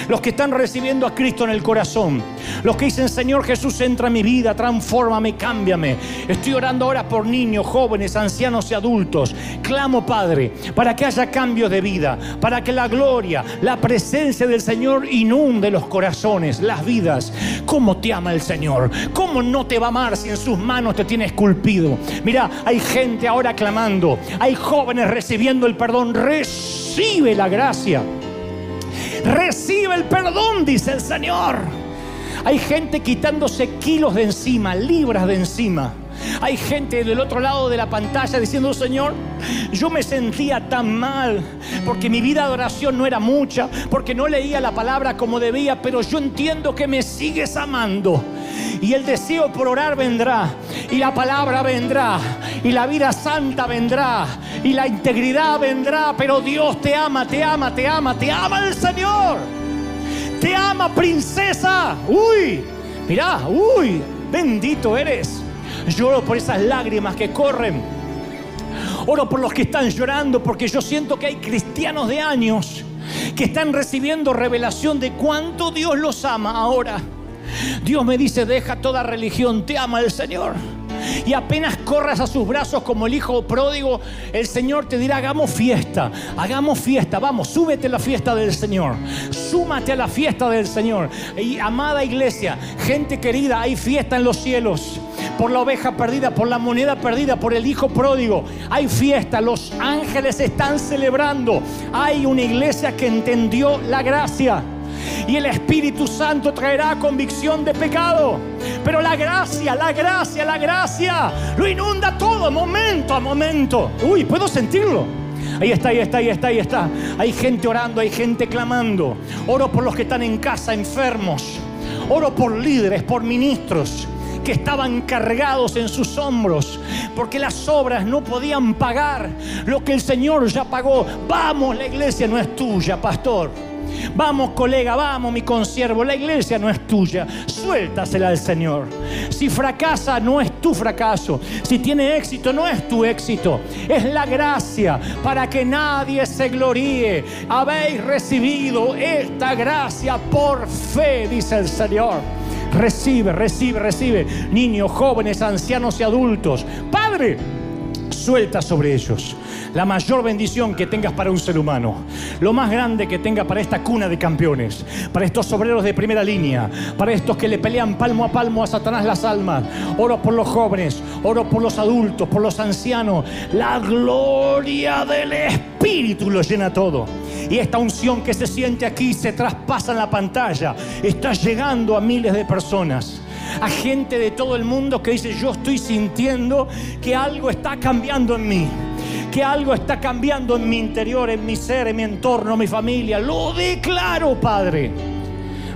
Los que están recibiendo a Cristo en el corazón. Los que dicen, Señor Jesús, entra en mi vida, transfórmame, cámbiame. Estoy orando ahora por niños, jóvenes, ancianos y adultos. Clamo, Padre, para que haya cambios de vida. Para que la gloria, la presencia del Señor inunde los corazones, las vidas. ¿Cómo te ama el Señor? ¿Cómo no te va a amar si en sus manos te tiene esculpido? Mira, hay gente ahora clamando hay jóvenes recibiendo el perdón. Recibe la gracia. Recibe el perdón, dice el Señor. Hay gente quitándose kilos de encima, libras de encima. Hay gente del otro lado de la pantalla diciendo, Señor, yo me sentía tan mal porque mi vida de oración no era mucha, porque no leía la palabra como debía, pero yo entiendo que me sigues amando. Y el deseo por orar vendrá, y la palabra vendrá, y la vida santa vendrá, y la integridad vendrá, pero Dios te ama, te ama, te ama, te ama el Señor. Te ama, princesa. Uy, mira, uy, bendito eres. Lloro por esas lágrimas que corren Oro por los que están llorando porque yo siento que hay cristianos de años que están recibiendo revelación de cuánto Dios los ama ahora. Dios me dice, deja toda religión, te ama el Señor y apenas corras a sus brazos como el hijo pródigo, el Señor te dirá, hagamos fiesta, hagamos fiesta, vamos, súbete a la fiesta del Señor, súmate a la fiesta del Señor. Y amada iglesia, gente querida, hay fiesta en los cielos por la oveja perdida, por la moneda perdida, por el hijo pródigo. Hay fiesta, los ángeles están celebrando. Hay una iglesia que entendió la gracia y el Espíritu Santo traerá convicción de pecado. Pero la gracia, la gracia, la gracia lo inunda todo, momento a momento. Uy, puedo sentirlo. Ahí está, ahí está, ahí está, ahí está. Hay gente orando, hay gente clamando. Oro por los que están en casa enfermos. Oro por líderes, por ministros que estaban cargados en sus hombros, porque las obras no podían pagar lo que el Señor ya pagó. Vamos, la iglesia no es tuya, pastor. Vamos, colega, vamos, mi consiervo. La iglesia no es tuya. Suéltasela al Señor. Si fracasa, no es tu fracaso. Si tiene éxito, no es tu éxito. Es la gracia para que nadie se gloríe. Habéis recibido esta gracia por fe, dice el Señor. Recibe, recibe, recibe. Niños, jóvenes, ancianos y adultos. Padre, suelta sobre ellos la mayor bendición que tengas para un ser humano, lo más grande que tenga para esta cuna de campeones, para estos obreros de primera línea, para estos que le pelean palmo a palmo a Satanás las almas. Oro por los jóvenes, oro por los adultos, por los ancianos. La gloria del Espíritu lo llena todo. Y esta unción que se siente aquí se traspasa en la pantalla. Está llegando a miles de personas a gente de todo el mundo que dice, yo estoy sintiendo que algo está cambiando en mí que algo está cambiando en mi interior, en mi ser, en mi entorno, en mi familia. Lo declaro, Padre.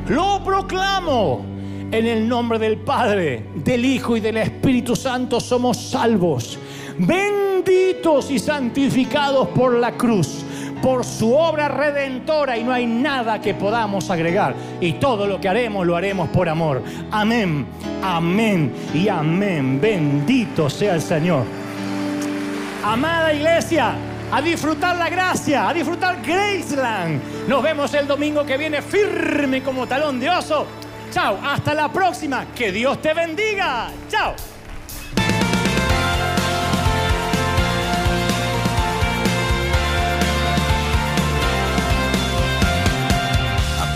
Lo proclamo. En el nombre del Padre, del Hijo y del Espíritu Santo somos salvos. Benditos y santificados por la cruz por su obra redentora y no hay nada que podamos agregar. Y todo lo que haremos lo haremos por amor. Amén, amén y amén. Bendito sea el Señor. Amada iglesia, a disfrutar la gracia, a disfrutar Graceland. Nos vemos el domingo que viene firme como talón de oso. Chao, hasta la próxima. Que Dios te bendiga. Chao.